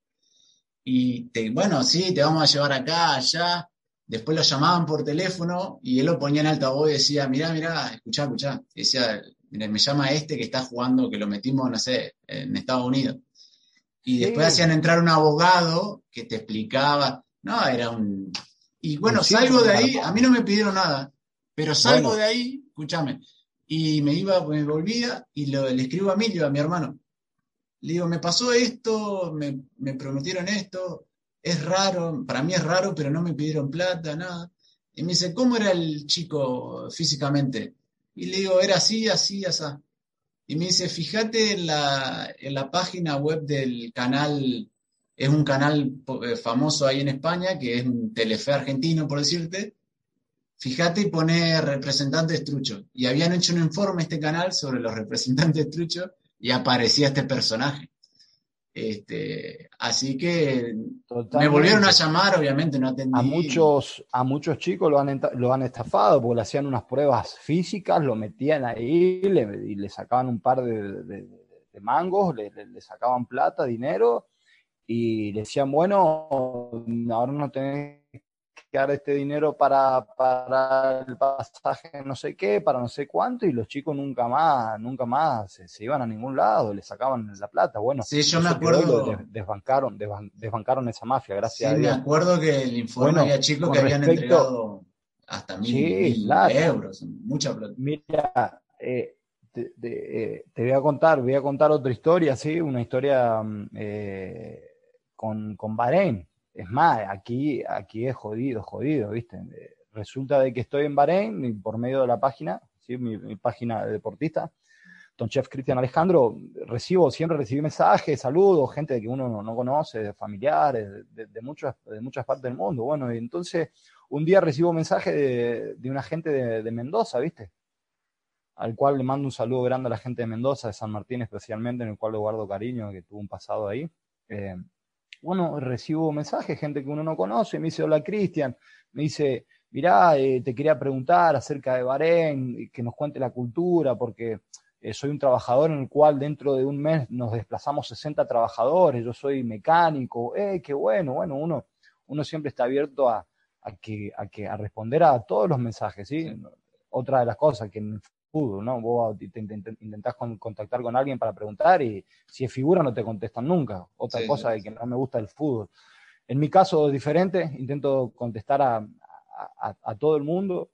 Y te, bueno, sí, te vamos a llevar acá, allá. Después lo llamaban por teléfono y él lo ponía en altavoz y decía, mirá, mirá, escuchá, escuchá. decía, me llama este que está jugando, que lo metimos, no sé, en Estados Unidos. Y después hacían entrar un abogado que te explicaba. No, era un... Y bueno, salgo de ahí, a mí no me pidieron nada pero salgo de ahí, escúchame, y me iba, me volvía y le escribo a Emilio, a mi hermano. Le digo, me pasó esto, me, me, prometieron esto, es raro, para mí es raro, pero no me pidieron plata, nada. Y me dice, ¿cómo era el chico físicamente? Y le digo, era así, así, así. Y me dice, fíjate en la, en la página web del canal, es un canal eh, famoso ahí en España, que es un Telefe argentino, por decirte, fíjate y pone representantes truchos. Y habían hecho un informe este canal sobre los representantes truchos y aparecía este personaje. Este, así que me volvieron a llamar, obviamente no atendí.
A muchos, a muchos chicos lo han, lo han estafado porque le hacían unas pruebas físicas, lo metían ahí y le sacaban un par de, mangos, le, sacaban plata, dinero y le decían, bueno, ahora no tenés dar este dinero para, para el pasaje no sé qué, para no sé cuánto, y los chicos nunca más, nunca más se, iban a ningún lado, le sacaban la plata. Bueno,
sí, yo me acuerdo.
desbancaron, desbancaron esa mafia, gracias
a
Dios.
me acuerdo que el informe había chicos que habían entregado hasta mil, euros, mucha plata.
Mira, eh, te, voy a contar, voy a contar otra historia, sí, una historia mm, eh, con, con Bahrein es más, aquí, aquí es jodido, jodido, ¿viste? Resulta de que estoy en Bahrein por medio de la página, ¿sí? mi, página de deportista, Don Chef Cristian Alejandro, recibo, siempre recibí mensajes, saludos, gente que uno no, conoce, familiares, de, de, muchas, de muchas partes del mundo. Bueno, y entonces un día recibo mensaje de, de una gente de, Mendoza, ¿viste? Al cual le mando un saludo grande a la gente de Mendoza, de San Martín especialmente, en el cual le guardo cariño, que tuvo un pasado ahí. Eh, bueno, recibo mensajes, gente que uno no conoce, me dice, hola Cristian, me dice, mirá, eh, te quería preguntar acerca de Bahrein, que nos cuente la cultura, porque eh, soy un trabajador en el cual dentro de un mes nos desplazamos 60 trabajadores, yo soy mecánico, eh, qué bueno, bueno, uno, uno siempre está abierto a, que, a, que, a responder a todos los mensajes, ¿sí? Otra de las cosas que en fútbol, ¿no? Vos te intentás contactar con alguien para preguntar y si es figura no te contestan nunca. Otra cosa de que no me gusta el fútbol. En mi caso diferente, intento contestar a, a, todo el mundo,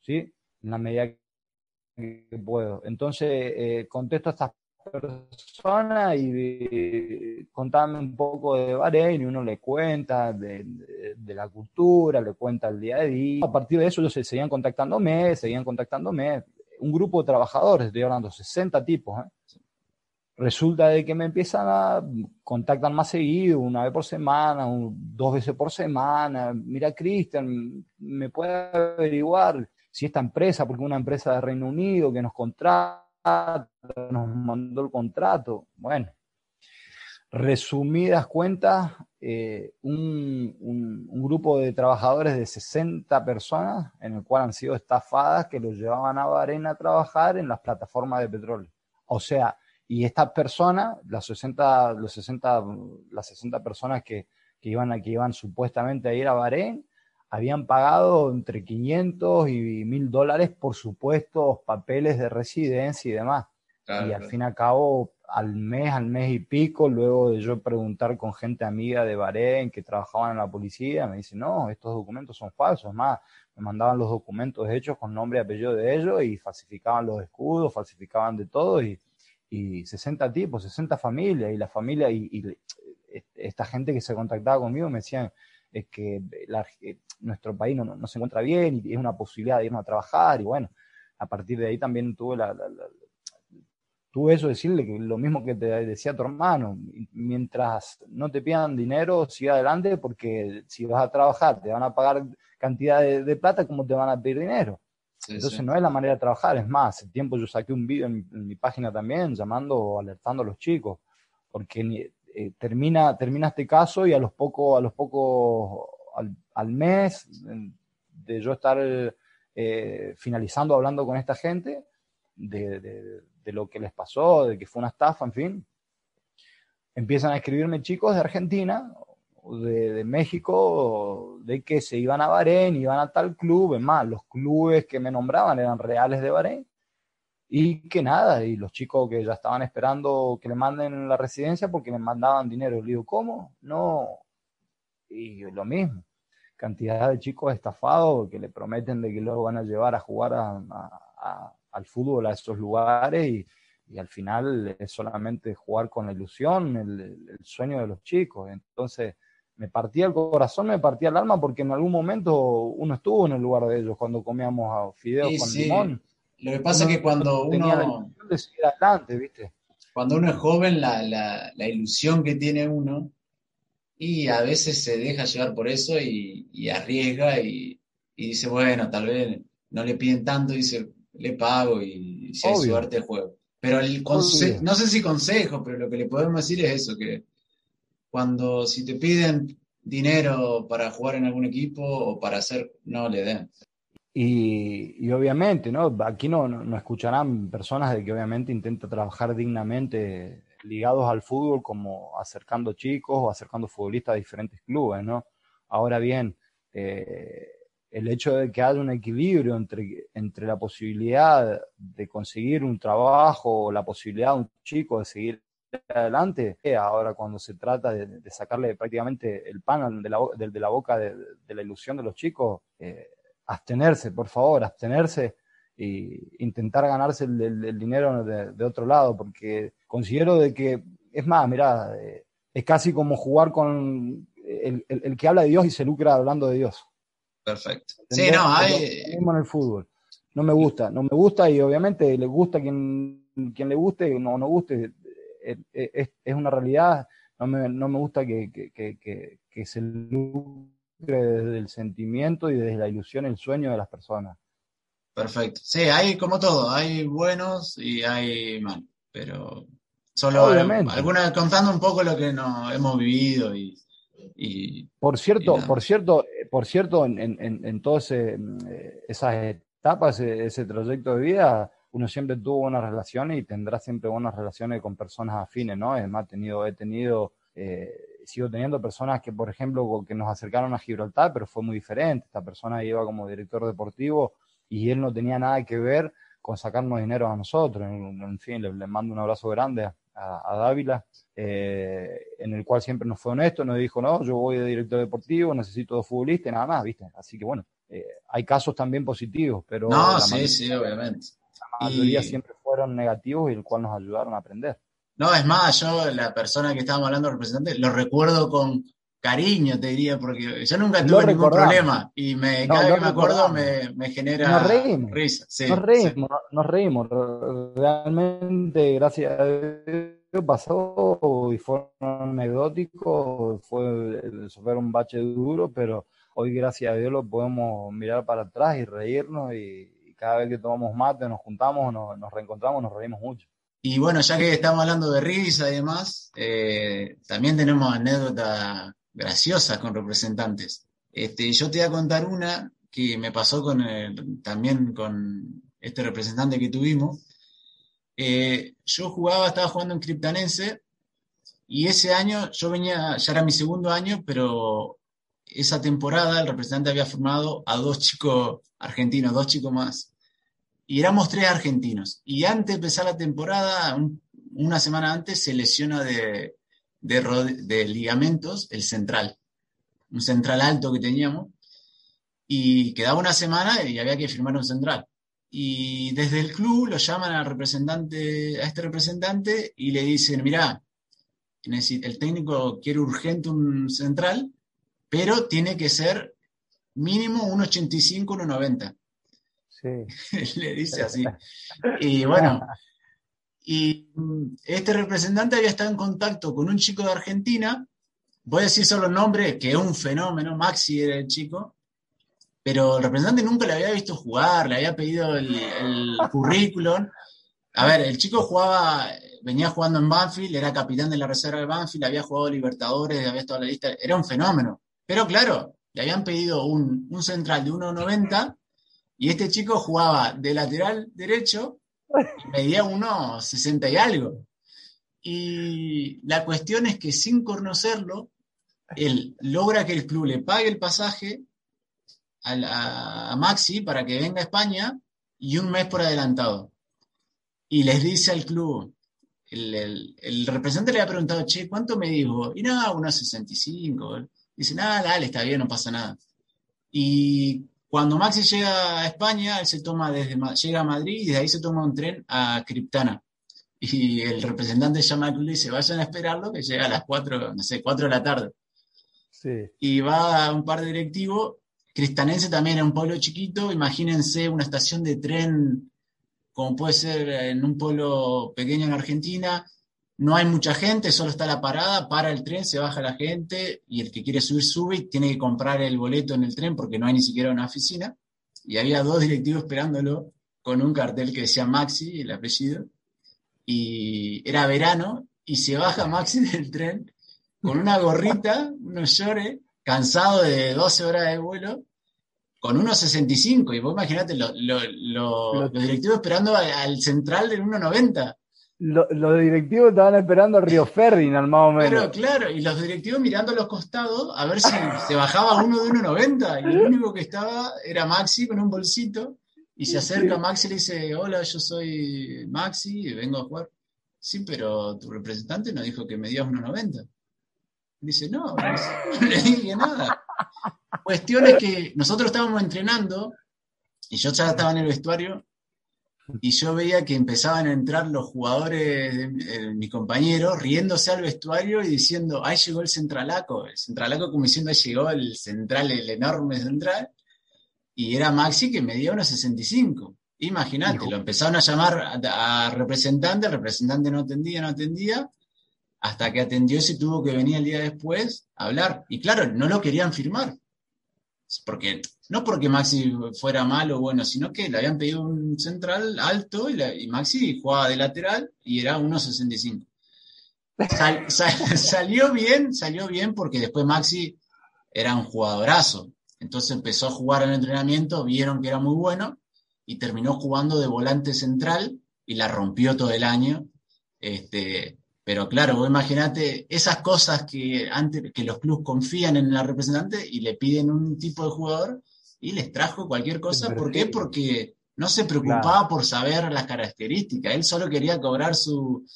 ¿sí? En la medida que puedo. Entonces, eh, contesto a estas personas y contame un poco de Bahrein y uno le cuenta de, la cultura, le cuenta el día a día. A partir de eso ellos seguían contactándome, seguían contactándome un grupo de trabajadores, estoy hablando 60 tipos, ¿eh? resulta de que me empiezan a contactar más seguido, una vez por semana, dos veces por semana. Mira, Cristian, ¿me puede averiguar si esta empresa, porque una empresa de Reino Unido que nos contrata, nos mandó el contrato? Bueno, resumidas cuentas, eh, un, grupo de trabajadores de 60 personas en el cual han sido estafadas que los llevaban a Bahrein a trabajar en las plataformas de petróleo. O sea, y estas personas, las 60, los 60, las 60 personas que, que, iban a, que iban supuestamente a ir a Bahrein, habían pagado entre 500 y 1000 dólares por supuestos papeles de residencia y demás. y al fin y al cabo al mes, al mes y pico, luego de yo preguntar con gente amiga de Bahrein que trabajaban en la policía, me dicen, no, estos documentos son falsos, más, me mandaban los documentos hechos con nombre y apellido de ellos y falsificaban los escudos, falsificaban de todo y, y 60 tipos, 60 familias y la familia y, esta gente que se contactaba conmigo me decían es que nuestro país no, no, se encuentra bien y es una posibilidad de irnos a trabajar y bueno, a partir de ahí también tuve la tú eso decirle que lo mismo que te decía tu hermano, mientras no te pidan dinero, sigue adelante porque si vas a trabajar, te van a pagar cantidad de, plata, ¿cómo te van a pedir dinero? Entonces no es la manera de trabajar, es más, hace tiempo yo saqué un vídeo en, mi página también llamando o alertando a los chicos, porque eh, termina, termina este caso y a los pocos, a los pocos, al, mes de yo estar eh, finalizando hablando con esta gente, de de lo que les pasó, de que fue una estafa, en fin. Empiezan a escribirme chicos de Argentina, de, de México, de que se iban a Bahrein, iban a tal club, es más, los clubes que me nombraban eran reales de Bahrein, y que nada, y los chicos que ya estaban esperando que le manden la residencia porque me mandaban dinero. Le digo, ¿cómo? No. Y lo mismo, cantidad de chicos estafados que le prometen de que luego van a llevar a jugar a al fútbol a esos lugares y, al final es solamente jugar con la ilusión, el, sueño de los chicos. Entonces me partía el corazón, me partía el alma porque en algún momento uno estuvo en el lugar de ellos cuando comíamos fideos con limón.
Lo que pasa es que cuando uno...
adelante, ¿viste?
Cuando uno es joven, la, la, ilusión que tiene uno, y a veces se deja llevar por eso y, arriesga y, y, dice, bueno, tal vez no le piden tanto, dice, le pago y si hay suerte juego. Pero el no sé si consejo, pero lo que le podemos decir es eso, que cuando si te piden dinero para jugar en algún equipo o para hacer, no le den.
Y, obviamente, ¿no? Aquí no, no, escucharán personas de que obviamente intenta trabajar dignamente ligados al fútbol como acercando chicos o acercando futbolistas a diferentes clubes, ¿no? Ahora bien, eh, el hecho de que haya un equilibrio entre, entre la posibilidad de conseguir un trabajo o la posibilidad de un chico de seguir adelante, ahora cuando se trata de, sacarle prácticamente el pan de la, de, la boca de, la ilusión de los chicos, eh, abstenerse, por favor, abstenerse e intentar ganarse el, dinero de, otro lado, porque considero de que, es más, mira, eh, es casi como jugar con el, que habla de Dios y se lucra hablando de Dios.
Perfecto. Sí, no, hay...
en el fútbol. No me gusta, no me gusta y obviamente le gusta quien, quien le guste, no no guste, es, es una realidad, no me, no me gusta que, que, que, que se lucre desde el sentimiento y desde la ilusión, el sueño de las personas.
Perfecto. Sí, hay como todo, hay buenos y hay malos, pero solo algunas contando un poco lo que no hemos vivido y,
por cierto, por cierto, por cierto, en, en, en todas eh, esas etapas, ese trayecto de vida, uno siempre tuvo buenas relaciones y tendrá siempre buenas relaciones con personas afines, ¿no? Además, tenido, he tenido eh, sigo teniendo personas que, por ejemplo, que nos acercaron a Gibraltar, pero fue muy diferente. Esta persona iba como director deportivo y él no tenía nada que ver con sacarnos dinero a nosotros. En, fin, le, mando un abrazo grande a, Dávila, eh, en el cual siempre nos fue honesto, nos dijo, no, yo voy de director deportivo, necesito dos futbolistas nada más, ¿viste? Así que bueno, eh, hay casos también positivos, pero...
No, sí, sí, obviamente.
La mayoría siempre fueron negativos y el cual nos ayudaron a aprender.
No, es más, yo, la persona que estábamos hablando, representante, lo recuerdo con cariño, te diría, porque yo nunca tuve ningún problema y me, cada vez que me acuerdo me, genera
nos reímos, risa. nos reímos, nos reímos. Realmente, gracias a Dios, pasó y fue anecdótico, fue, fue un bache duro, pero hoy, gracias a Dios, lo podemos mirar para atrás y reírnos y, cada vez que tomamos mate, nos juntamos, nos reencontramos, nos reímos mucho.
Y bueno, ya que estamos hablando de risa y demás, eh, también tenemos anécdotas graciosas con representantes. Este, yo te voy a contar una que me pasó con también con este representante que tuvimos. Eh, yo jugaba, estaba jugando en Criptanense y ese año yo venía, ya era mi segundo año, pero esa temporada el representante había formado a dos chicos argentinos, dos chicos más y éramos tres argentinos. Y antes de empezar la temporada, una semana antes, se lesiona de, de, ligamentos el central, un central alto que teníamos, y quedaba una semana y había que firmar un central. Y desde el club lo llaman al representante, a este representante y le dicen, mira, el técnico quiere urgente un central, pero tiene que ser mínimo un 85, 1,90. Le dice así. Y bueno, y este representante había estado en contacto con un chico de Argentina, voy a decir solo el nombre, que es un fenómeno, Maxi era el chico, pero el representante nunca le había visto jugar, le había pedido el, currículum. A ver, el chico jugaba, venía jugando en Banfield, era capitán de la reserva de Banfield, había jugado Libertadores, había estado en la lista, era un fenómeno. Pero claro, le habían pedido un, un central de 1,90 y este chico jugaba de lateral derecho medía unos 60 y algo. Y la cuestión es que sin conocerlo, él logra que el club le pague el pasaje a, Maxi para que venga a España y un mes por adelantado. Y les dice al club, el, representante le ha preguntado, che, ¿cuánto me dijo? Y nada, unos 65. Dice, nada, dale, está bien, no pasa nada. Y cuando Maxi llega a España, él se toma desde, llega a Madrid y desde ahí se toma un tren a Criptana. Y el representante llama al club y dice, vayan a esperarlo, que llega a las 4, no sé, 4 de la tarde. Y va a un par de directivos. Cristanense también es un pueblo chiquito. Imagínense una estación de tren como puede ser en un pueblo pequeño en Argentina, no hay mucha gente, solo está la parada, para el tren, se baja la gente y el que quiere subir sube y tiene que comprar el boleto en el tren porque no hay ni siquiera una oficina. Y había dos directivos esperándolo con un cartel que decía Maxi, el apellido. y era verano, y se baja Maxi del tren con una gorrita, unos llores, cansado de 12 horas de vuelo, con 1.65. Y vos imaginate los directivos esperando al central del 1.90.
Los directivos estaban esperando a Río Ferdinand, más o menos.
Pero claro, y los directivos mirando a los costados a ver si se bajaba uno de 1.90. Y el único que estaba era Maxi con un bolsito. Y se acerca Maxi y le dice: Hola, yo soy Maxi y vengo a jugar. Sí, pero tu representante no dijo que medías 1.90. Dice: No, no le dije nada. Cuestión es que nosotros estábamos entrenando y yo ya estaba en el vestuario y yo veía que empezaban a entrar los jugadores, de, mi compañero, riéndose al vestuario y diciendo, ahí llegó el centralaco, el centralaco como diciendo, ahí llegó el central, el enorme central, y era Maxi que medía unos 65. Imagínate, lo empezaron a llamar a, representante, el representante no atendía, no atendía, hasta que atendió y se tuvo que venir el día después a hablar. Y claro, no lo querían firmar porque no porque Maxi fuera malo o bueno, sino que le habían pedido un central alto y, Maxi jugaba de lateral y era 1.65. salió bien, salió bien porque después Maxi era un jugadorazo. Entonces empezó a jugar en el entrenamiento, vieron que era muy bueno y terminó jugando de volante central y la rompió todo el año. Este, pero claro, vos imaginate esas cosas que antes que los clubes confían en la representante y le piden un tipo de jugador y les trajo cualquier cosa. ¿Por qué? Porque no se preocupaba por saber las características. Él solo quería cobrar su,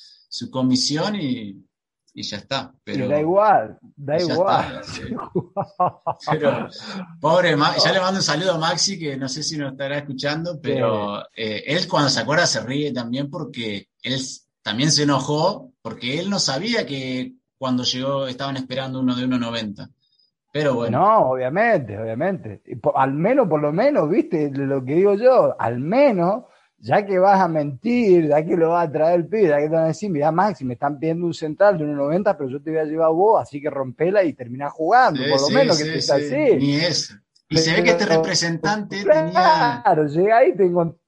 comisión y, ya está. Pero,
da igual, da igual.
pero, pobre, ya le mando un saludo a Maxi, que no sé si nos estará escuchando, pero eh, él cuando se acuerda se ríe también porque él también se enojó porque él no sabía que cuando llegó estaban esperando uno de 1.90. Pero bueno.
No, obviamente, obviamente. al menos, por lo menos, viste, lo que digo yo, al menos, ya que vas a mentir, ya que lo vas a traer el pibe, ya que te van a decir, mira Maxi, me están pidiendo un central de 1.90, pero yo te voy a llevar a vos, así que rompela y termina jugando, por lo menos que te así.
Ni eso. Y se ve que este representante tenía.
Claro, llega ahí, tengo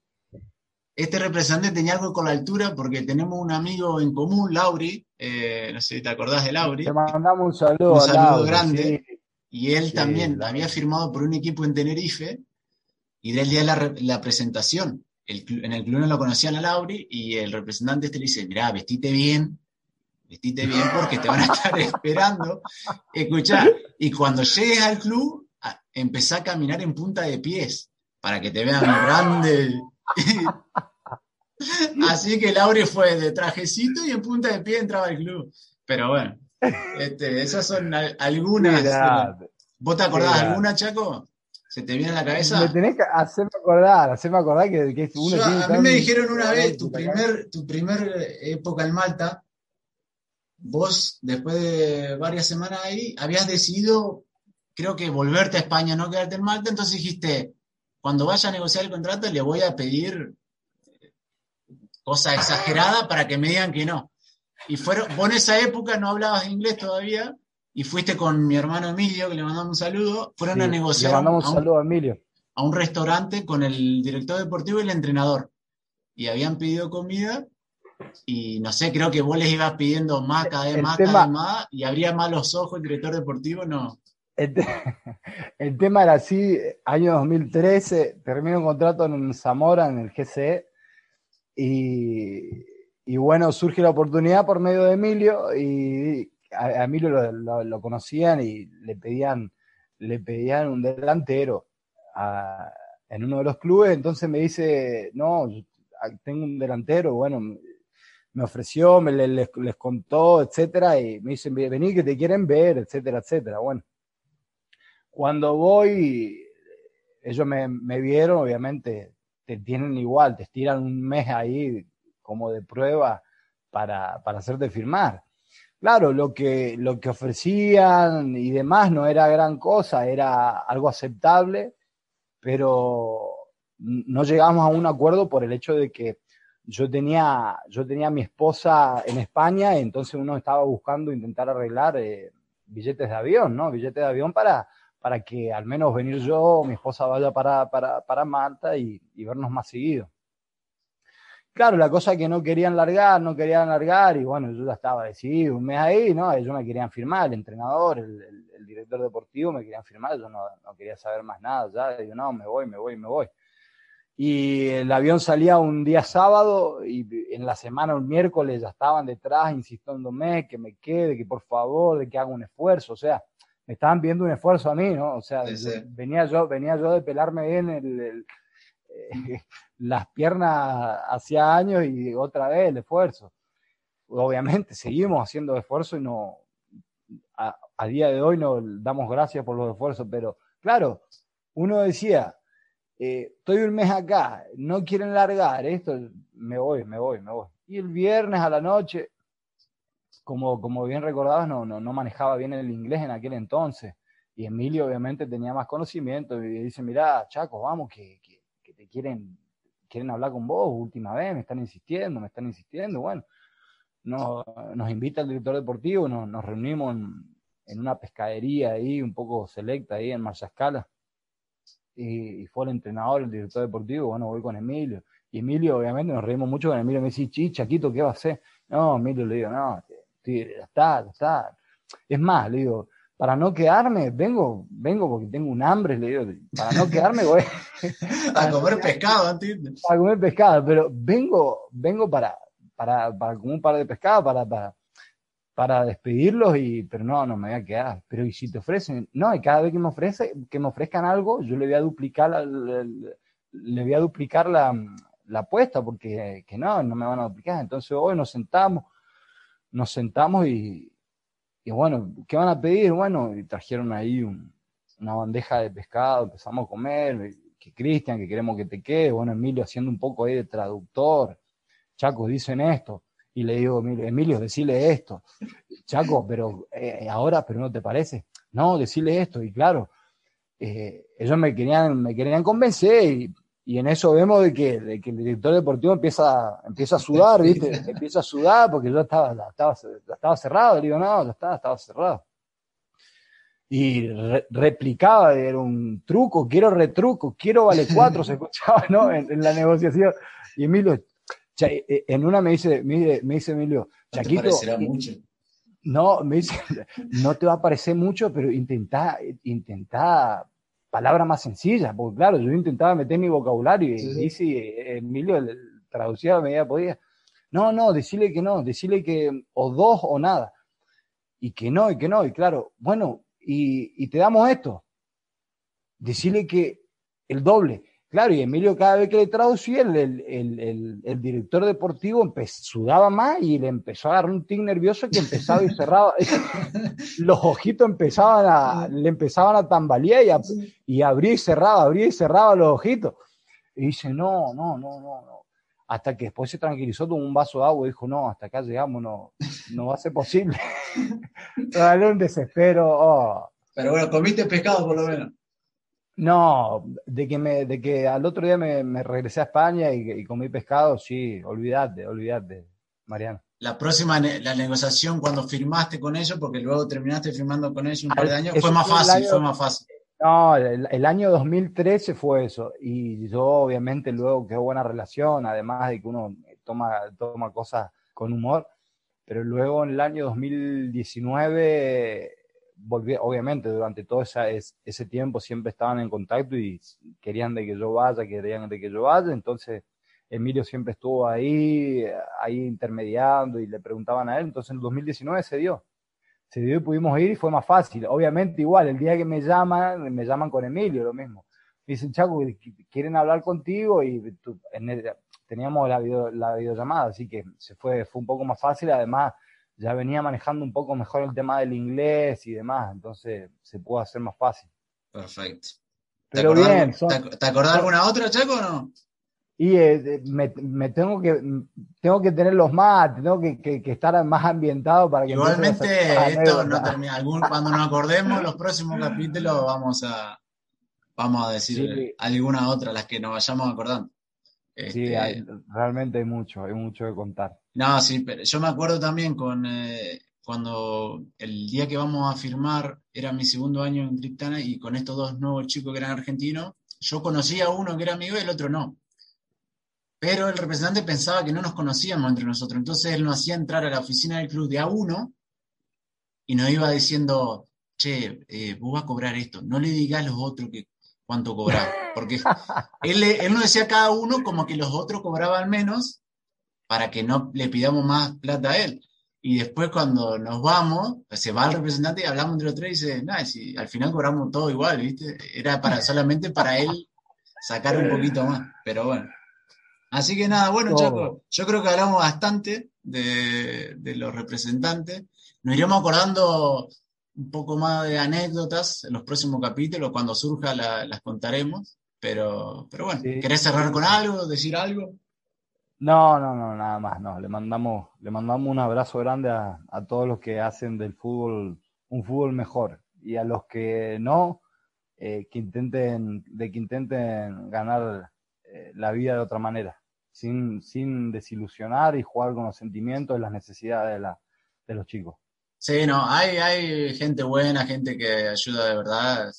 este representante tenía algo con la altura porque tenemos un amigo en común, Lauri, eh, no sé si te acordás de Lauri.
Te mandamos un saludo.
Un saludo grande. Y él también había firmado por un equipo en Tenerife y del día de la, la presentación. en el club no lo conocían a Lauri y el representante este le dice, mirá, vestite bien, vestite bien porque te van a estar esperando. Escuchá, y cuando llegues al club, empezá a caminar en punta de pies para que te vean grande. Así que Lauri fue de trajecito y en punta de pie entraba al club. Pero bueno, este, esas son algunas. ¿Vos te acordás de alguna, Chaco? ¿Se te viene a la cabeza?
Me tenés que hacerme acordar, hacerme acordar que,
uno A mí me dijeron una vez, tu primer, tu primer época en Malta, vos, después de varias semanas ahí, habías decidido, creo que volverte a España, no quedarte en Malta, entonces dijiste, cuando vaya a negociar el contrato le voy a pedir cosa exagerada para que me digan que no. Y fueron, vos en esa época no hablabas inglés todavía y fuiste con mi hermano Emilio, que le mandamos un saludo, fueron a negociar.
Le mandamos un saludo a Emilio.
A un restaurante con el director deportivo y el entrenador. Y habían pedido comida y no sé, creo que vos les ibas pidiendo más, cada vez más, cada vez más, y abría más los ojos el director deportivo, no.
El, tema era así, año 2013, termino un contrato en Zamora, en el GCE, y, bueno, surge la oportunidad por medio de Emilio, y a, Emilio lo, conocían y le pedían, le pedían un delantero en uno de los clubes, entonces me dice, no, tengo un delantero, bueno, me ofreció, me les, les, contó, etcétera, y me dicen, vení que te quieren ver, etcétera, etcétera. Bueno, cuando voy, ellos me, vieron, obviamente, te tienen igual, te estiran un mes ahí como de prueba para, para hacerte firmar. Claro, lo que, lo que ofrecían y demás no era gran cosa, era algo aceptable, pero no llegamos a un acuerdo por el hecho de que yo tenía, yo tenía a mi esposa en España, entonces uno estaba buscando intentar arreglar eh, billetes de avión, ¿no? Billetes de avión para, para que al menos venir yo, mi esposa vaya para, para, Malta y, vernos más seguido. Claro, la cosa es que no querían largar, no querían largar, y bueno, yo ya estaba decidido, un mes ahí, ¿no? Ellos me querían firmar, el entrenador, el, director deportivo me querían firmar, yo no, no, quería saber más nada, ya, digo, no, me voy, me voy, me voy. Y el avión salía un día sábado y en la semana, un miércoles, ya estaban detrás insistiéndome que me quede, que por favor, de que haga un esfuerzo, o sea, me estaban viendo un esfuerzo a mí, ¿no? O sea, venía yo, venía yo de pelarme bien el eh, las piernas hacía años y otra vez el esfuerzo. Obviamente seguimos haciendo esfuerzo y no, a, día de hoy no damos gracias por los esfuerzos, pero claro, uno decía, eh, estoy un mes acá, no quieren largar esto, me voy, me voy, me voy. Y el viernes a la noche, como, como bien recordabas, no, no, manejaba bien el inglés en aquel entonces. Y Emilio obviamente tenía más conocimiento y dice, mira, Chaco, vamos, que, que te quieren, quieren hablar con vos, última vez, me están insistiendo, me están insistiendo, bueno, nos, nos invita el director deportivo, nos, reunimos en, una pescadería ahí, un poco selecta ahí en Marcha Escala, y, fue el entrenador, el director deportivo, bueno, voy con Emilio, y Emilio, obviamente, nos reímos mucho con Emilio, me dice, chi, Chaquito, ¿qué va a hacer? No, Emilio le digo, no, ya está, ya está. Es más, le digo, para no quedarme, vengo, vengo porque tengo un hambre, le digo, para no quedarme voy
a comer pescado, ¿entiendes?
A comer pescado, pero vengo, vengo para, para, para comer un par de pescado, para, para, para despedirlos, y, pero no, no me voy a quedar. Pero y si te ofrecen, no, y cada vez que me ofrece, que me ofrezcan algo, yo le voy a duplicar la, le, voy a duplicar la, la apuesta, porque que no, no me van a duplicar. Entonces hoy nos sentamos, nos sentamos y, bueno, ¿qué van a pedir? Bueno, y trajeron ahí una bandeja de pescado, empezamos a comer, que Cristian, que queremos que te quede, bueno, Emilio haciendo un poco ahí de traductor, Chaco, dicen esto, y le digo, Emilio, decile esto, Chaco, pero eh, ahora, pero no te parece, no, decile esto, y claro, eh, ellos me querían, me querían convencer, y y en eso vemos de que, de que el director deportivo empieza, empieza a sudar, ¿viste? empieza a sudar porque yo estaba, estaba, estaba cerrado. Le digo, no, ya estaba, estaba cerrado. Y replicaba, era un truco, quiero retruco, quiero vale cuatro, se escuchaba, ¿no? En, la negociación. Y Emilio, eh, eh, en una me dice, me, dice Emilio, Chaquito. mucho. No, me dice, no te va a parecer mucho, pero intenta, intenta palabra más sencilla, porque claro, yo intentaba meter mi vocabulario y, sí, Emilio traducía a medida podía. No, no, decirle que no, decirle que o dos o nada. Y que no, y que no, y claro, bueno, y, y te damos esto. Decirle que el doble. Claro, y Emilio cada vez que le traducía, el, el, el, director deportivo sudaba más y le empezó a dar un tic nervioso que empezaba y cerraba. Los ojitos empezaban a, le empezaban a tambalear y, y abría y cerraba, abría y cerraba los ojitos. Y dice, no, no, no, no, no. Hasta que después se tranquilizó, tomó un vaso de agua y dijo, no, hasta acá llegamos, no, no va a ser posible. Dale un desespero. Oh.
Pero bueno, comiste pescado por lo menos.
No, de que, me, de que al otro día me, regresé a España y, comí pescado, sí, olvídate, olvídate, Mariano.
La próxima, la negociación cuando firmaste con ellos, porque luego terminaste firmando con ellos un par de años, fue más fácil, fue más fácil.
No, el, año 2013 fue eso. Y yo obviamente luego quedó buena relación, además de que uno toma, toma cosas con humor. Pero luego en el año 2019 obviamente durante todo ese tiempo siempre estaban en contacto y querían de que yo vaya, querían de que yo vaya, entonces Emilio siempre estuvo ahí, ahí intermediando y le preguntaban a él, entonces en el 2019 se dio, se dio y pudimos ir y fue más fácil, obviamente igual, el día que me llaman, me llaman con Emilio, lo mismo, dicen, Chaco, quieren hablar contigo y teníamos la, la videollamada, así que se fue, fue un poco más fácil, además ya venía manejando un poco mejor el tema del inglés y demás, entonces se pudo hacer más fácil.
Perfecto.
Pero bien.
¿Te acordás alguna otra, Chaco, o no?
Y eh, me, me, tengo que tengo que tener los más, tengo que, que, estar más ambientado para que
igualmente esto no termina. Algún, cuando nos acordemos los próximos capítulos vamos a vamos a decir alguna otra las que nos vayamos acordando.
Sí, este, realmente hay mucho, hay mucho que contar.
No, sí, pero yo me acuerdo también con eh, cuando el día que vamos a firmar era mi segundo año en Triptana y con estos dos nuevos chicos que eran argentinos, yo conocía a uno que era amigo y el otro no. pero el representante pensaba que no nos conocíamos entre nosotros, entonces él nos hacía entrar a la oficina del club de a uno y nos iba diciendo, che, eh, vos vas a cobrar esto, no le digas a los otros que cuánto cobraba, porque él, él nos decía a cada uno como que los otros cobraban menos para que no le pidamos más plata a él. Y después cuando nos vamos, pues, se va el representante y hablamos entre los tres y dice, nada, si al final cobramos todo igual, ¿viste? Era para, solamente para él sacar un poquito más, pero bueno. Así que nada, bueno, Chaco, yo creo que hablamos bastante de, los representantes. Nos iremos acordando un poco más de anécdotas en los próximos capítulos, cuando surja las contaremos. Pero, pero bueno, ¿querés cerrar con algo, decir algo?
No, no, no, nada más, no. Le mandamos, le mandamos un abrazo grande a, todos los que hacen del fútbol un fútbol mejor. Y a los que no, eh, que intenten, de que intenten ganar eh, la vida de otra manera, sin, sin desilusionar y jugar con los sentimientos y las necesidades de, la, de los chicos.
Sí, no, hay, hay gente buena, gente que ayuda de verdad.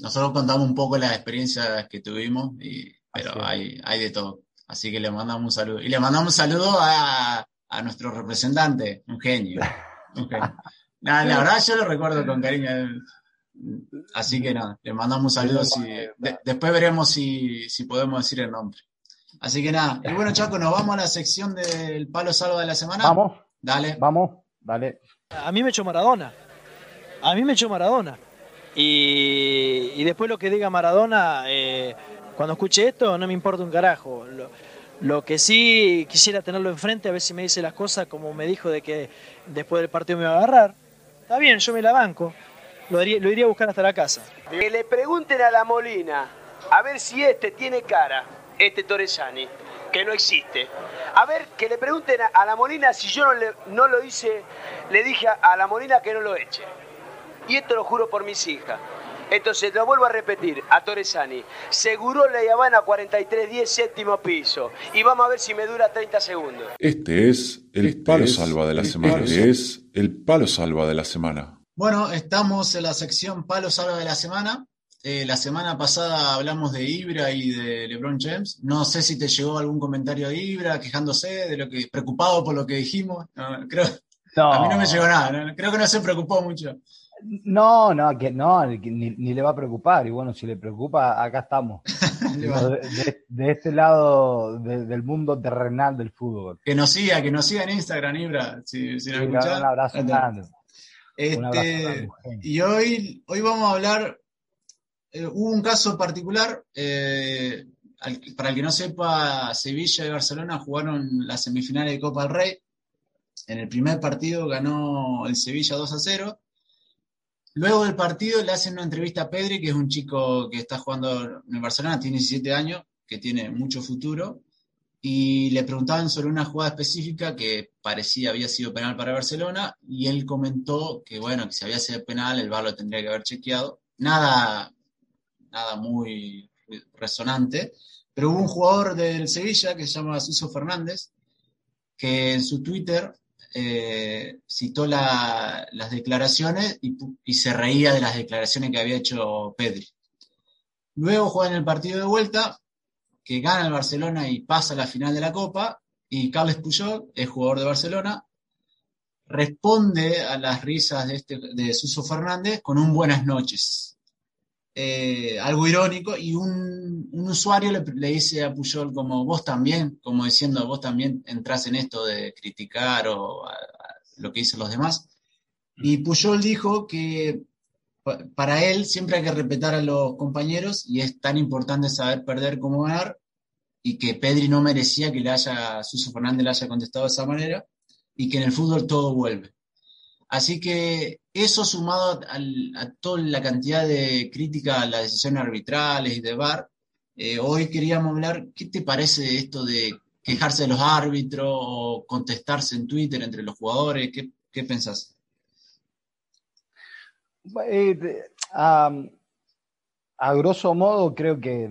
Nosotros contamos un poco las experiencias que tuvimos, y, pero hay, hay de todo. Así que le mandamos un saludo. Y le mandamos un saludo a, a nuestro representante, un genio. la verdad yo lo recuerdo con cariño. Así que nada, le mandamos un saludo. Si, después veremos si, si, podemos decir el nombre. Así que nada. Y bueno, Chaco, nos vamos a la sección del palo salvo de la semana.
Vamos.
Dale.
Vamos, dale.
A mí me echó Maradona. A mí me echó Maradona. Y, y después lo que diga Maradona, eh, cuando escuche esto no me importa un carajo. Lo, que sí quisiera tenerlo enfrente, a ver si me dice las cosas como me dijo de que después del partido me iba a agarrar. Está bien, yo me la banco. Lo, iría a buscar hasta la casa.
Que le pregunten a la Molina a ver si este tiene cara, este Torresani, que no existe. A ver, que le pregunten a, la Molina si yo no, le, no lo hice, le dije a la Molina que no lo eche. Y esto lo juro por mis hijas. Entonces, lo vuelvo a repetir, a Torresani. Seguro la Habana 4310, séptimo piso. Y vamos a ver si me dura 30 segundos.
Este es el este palo salva de la semana. Este es el palo salva de la semana.
Bueno, estamos en la sección palo salva de la semana. Eh, la semana pasada hablamos de Ibra y de LeBron James. No sé si te llegó algún comentario de Ibra quejándose de lo que, preocupado por lo que dijimos. creo, A mí no me llegó nada. Creo que no se preocupó mucho.
No, no, que no, ni, le va a preocupar. Y bueno, si le preocupa, acá estamos. de, este lado del mundo terrenal del fútbol.
Que nos siga, que nos siga en Instagram, Ibra. Si, Un
abrazo grande.
Este, y hoy, hoy vamos a hablar. Eh, hubo un caso particular. Eh, para el que no sepa, Sevilla y Barcelona jugaron las semifinales de Copa del Rey. En el primer partido ganó el Sevilla 2 a 0 Luego del partido le hacen una entrevista a Pedri, que es un chico que está jugando en Barcelona, tiene 17 años, que tiene mucho futuro, y le preguntaban sobre una jugada específica que parecía había sido penal para Barcelona, y él comentó que, bueno, que si había sido penal, el VAR lo tendría que haber chequeado. Nada, nada muy resonante, pero hubo un jugador del Sevilla que se llama Suso Fernández, que en su Twitter eh, citó las declaraciones y, se reía de las declaraciones que había hecho Pedri. Luego juega en el partido de vuelta, que gana el Barcelona y pasa a la final de la Copa, y Carles Puyol, es jugador de Barcelona, responde a las risas de, este, de Suso Fernández con un buenas noches. Eh, algo irónico, y un, usuario le, dice a Puyol como vos también, como diciendo vos también entras en esto de criticar o lo que dicen los demás. Y Puyol dijo que para él siempre hay que respetar a los compañeros y es tan importante saber perder como ganar y que Pedri no merecía que le haya, Suso Fernández le haya contestado de esa manera y que en el fútbol todo vuelve. Así que eso sumado a, toda la cantidad de crítica a las decisiones arbitrales y de VAR, eh, hoy queríamos hablar, ¿qué te parece esto de quejarse de los árbitros o contestarse en Twitter entre los jugadores? ¿Qué, qué pensás?
Eh, a, grosso modo, creo que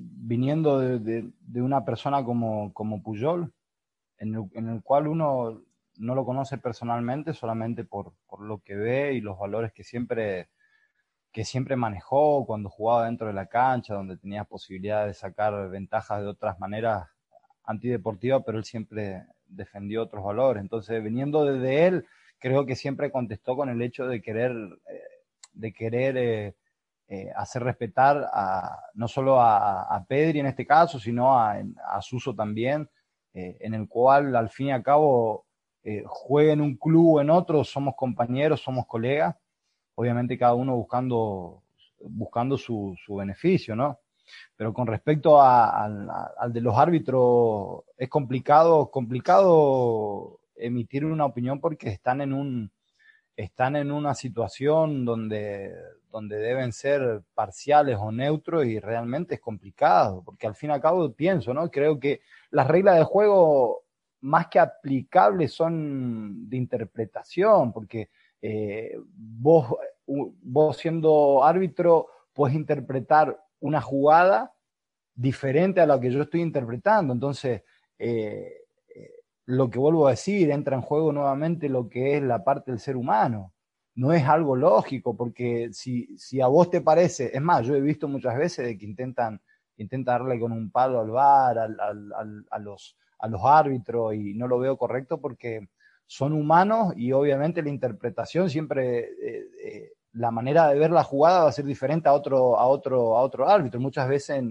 viniendo de, una persona como, como Puyol, en el cual uno no lo conoce personalmente, solamente por, lo que ve y los valores que siempre, que siempre manejó cuando jugaba dentro de la cancha, donde tenía posibilidad de sacar ventajas de otras maneras antideportiva, pero él siempre defendió otros valores. Entonces, viniendo desde él, creo que siempre contestó con el hecho de querer, eh, de querer eh, eh, hacer respetar a, no solo a, Pedri en este caso, sino a, a Suso también, en el cual al fin y al cabo juegue en un club o en otro, somos compañeros, somos colegas, obviamente cada uno buscando, buscando su, su beneficio, ¿no? Pero con respecto al de los árbitros, es complicado, complicado emitir una opinión porque están en un están en una situación donde, donde deben ser parciales o neutros y realmente es complicado, porque al fin y al cabo pienso, ¿no? Creo que las reglas de juego más que aplicables son de interpretación, porque eh, vos, vos siendo árbitro puedes interpretar una jugada diferente a la que yo estoy interpretando. Entonces, eh, eh, lo que vuelvo a decir, entra en juego nuevamente lo que es la parte del ser humano. No es algo lógico, porque si, si a vos te parece, es más, yo he visto muchas veces de que intentan, intentan darle con un palo al bar, a, los, a los árbitros, y no lo veo correcto porque son humanos y obviamente la interpretación siempre eh, la manera de ver la jugada va a ser diferente a otro, a otro, a otro árbitro. Muchas veces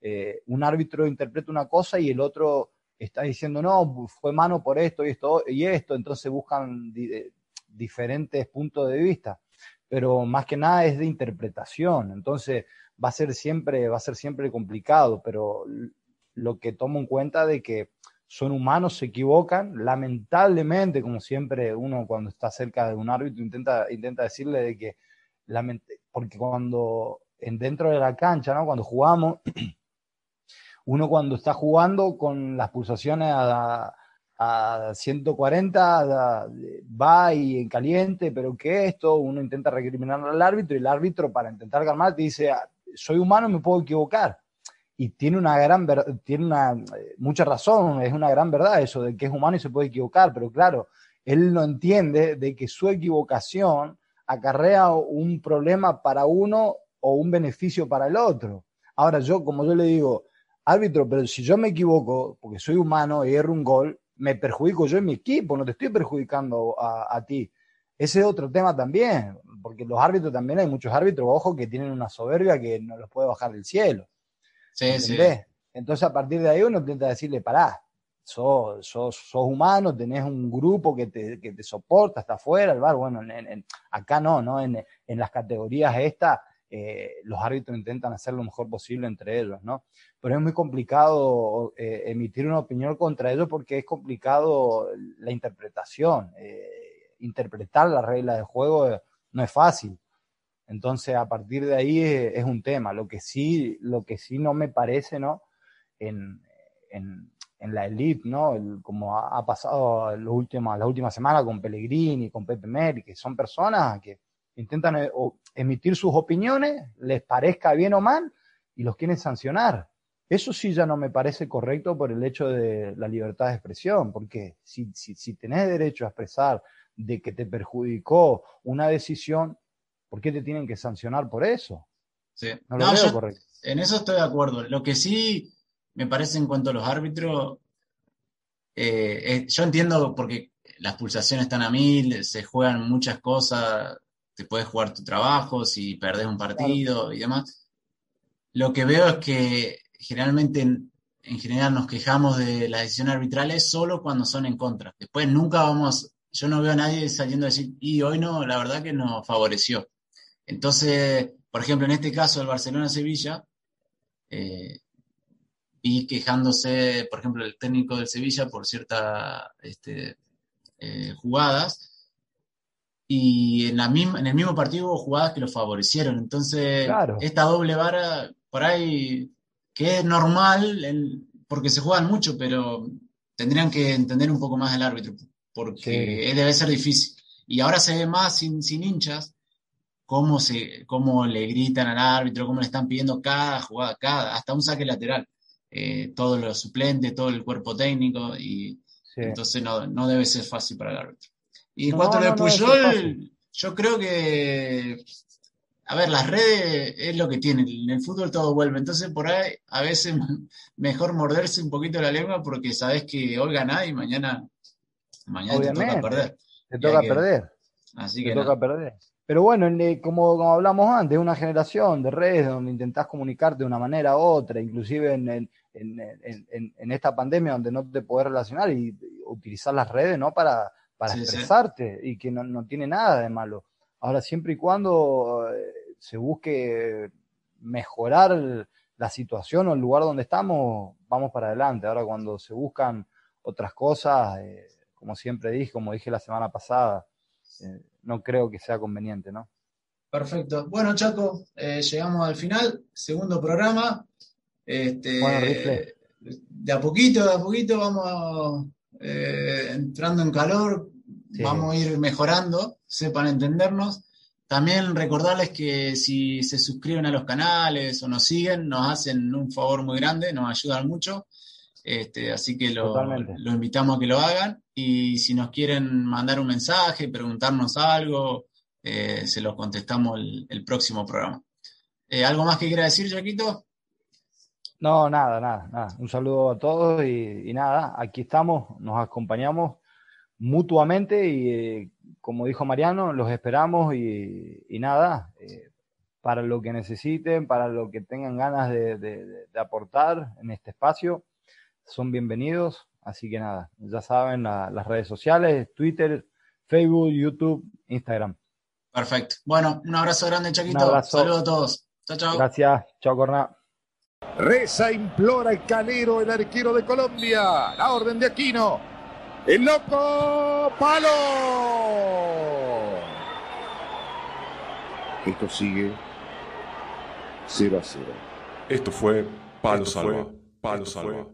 eh, un árbitro interpreta una cosa y el otro está diciendo, no, fue mano por esto y esto y esto, entonces buscan eh, diferentes puntos de vista. Pero más que nada es de interpretación, entonces va a ser siempre, va a ser siempre complicado, pero lo que tomo en cuenta de que son humanos, se equivocan, lamentablemente, como siempre uno cuando está cerca de un árbitro intenta, intenta decirle de que porque cuando en, dentro de la cancha, ¿no? cuando jugamos, uno cuando está jugando con las pulsaciones a, a 140 va y en caliente, pero ¿qué es esto? Uno intenta recriminar al árbitro y el árbitro para intentar calmar te dice, ah, soy humano, me puedo equivocar. Y tiene una gran, tiene una, eh, mucha razón, es una gran verdad eso de que es humano y se puede equivocar, pero claro, él no entiende de que su equivocación acarrea un problema para uno o un beneficio para el otro. Ahora yo, como yo le digo, árbitro, pero si yo me equivoco, porque soy humano y erro un gol, me perjudico yo en mi equipo, no te estoy perjudicando a, ti. Ese es otro tema también, porque los árbitros también hay muchos árbitros, ojo, que tienen una soberbia que no los puede bajar del cielo. Sí, sí. Entonces a partir de ahí uno intenta decirle, pará, sos, sos, sos, humano, tenés un grupo que te, que te soporta, está afuera, el bar, bueno, acá no, ¿no? En, en las categorías estas, eh, los árbitros intentan hacer lo mejor posible entre ellos, ¿no? Pero es muy complicado eh, emitir una opinión contra ellos porque es complicado la interpretación. Eh, interpretar la regla de juego no es fácil. Entonces, a partir de ahí es, es, un tema. Lo que sí, lo que sí no me parece, ¿no? En, en, la elite, ¿no? como ha, pasado las últimas, la última semana con Pellegrini, con Pepe Meri, que son personas que intentan eh, emitir sus opiniones, les parezca bien o mal, y los quieren sancionar. Eso sí ya no me parece correcto por el hecho de la libertad de expresión, porque si, si, si tenés derecho a expresar de que te perjudicó una decisión, ¿por qué te tienen que sancionar por eso?
Sí. No lo veo correcto. En eso estoy de acuerdo. Lo que sí me parece en cuanto a los árbitros, eh, eh, yo entiendo porque las pulsaciones están a mil, se juegan muchas cosas, te puedes jugar tu trabajo si perdés un partido y demás. Lo que veo es que generalmente, en, general, nos quejamos de las decisiones arbitrales solo cuando son en contra. Después nunca vamos, yo no veo a nadie saliendo a decir, y hoy no, la verdad que nos favoreció. Entonces, por ejemplo, en este caso, el Barcelona-Sevilla, eh, y quejándose, por ejemplo, el técnico del Sevilla por ciertas este, eh, jugadas. Y en, la misma, en el mismo partido hubo jugadas que lo favorecieron. Entonces, esta doble vara, por ahí, que es normal, porque se juegan mucho, pero tendrían que entender un poco más el árbitro, porque debe ser difícil. Y ahora se ve más sin, sin hinchas, cómo, se, cómo le gritan al árbitro, cómo le están pidiendo cada jugada, cada, hasta un saque lateral. Eh, todos los suplentes, todo el cuerpo técnico, y entonces no, no, debe ser fácil para el árbitro. Y en cuanto a Puyol, yo creo que a ver, las redes es lo que tienen, en el fútbol todo vuelve, entonces por ahí a veces mejor morderse un poquito la lengua porque sabes que hoy ganás y mañana, mañana te toca perder.
Te toca perder. Así te toca perder. Pero bueno, como, como, hablamos antes, una generación de redes donde intentás comunicarte de una manera u otra, inclusive en, en, esta pandemia donde no te podés relacionar y, utilizar las redes ¿no? para, para expresarte y que no, no, tiene nada de malo. Ahora, siempre y cuando eh, se busque mejorar la situación o el lugar donde estamos, vamos para adelante. Ahora, cuando se buscan otras cosas, eh, como siempre dije, como dije la semana pasada, eh, no creo que sea conveniente, ¿no?
Perfecto. Bueno, Chaco, llegamos al final, segundo programa. Este, de a poquito, de a poquito vamos entrando en calor, vamos a ir mejorando, sepan entendernos. También recordarles que si se suscriben a los canales o nos siguen, nos hacen un favor muy grande, nos ayudan mucho. Este, así que lo, invitamos a que lo hagan. Y si nos quieren mandar un mensaje, preguntarnos algo, eh, se los contestamos el, próximo programa. Eh, ¿Algo más que quiera decir, Jaquito?
No, nada, nada, nada. Un saludo a todos y, nada, aquí estamos, nos acompañamos mutuamente y eh, como dijo Mariano, los esperamos y, nada, para lo que necesiten, para lo que tengan ganas de, aportar en este espacio, son bienvenidos. Así que nada, ya saben las redes sociales, Twitter, Facebook, YouTube, Instagram.
Perfecto. Bueno, un abrazo grande, Chaquito. Saludos a todos. Chao, chao.
Gracias. Chao, Corna.
Reza, implora el calero, el arquero de Colombia. La orden de Aquino. El loco palo. Esto sigue 0 a 0.
Esto fue Palo Salva. Palo Salva.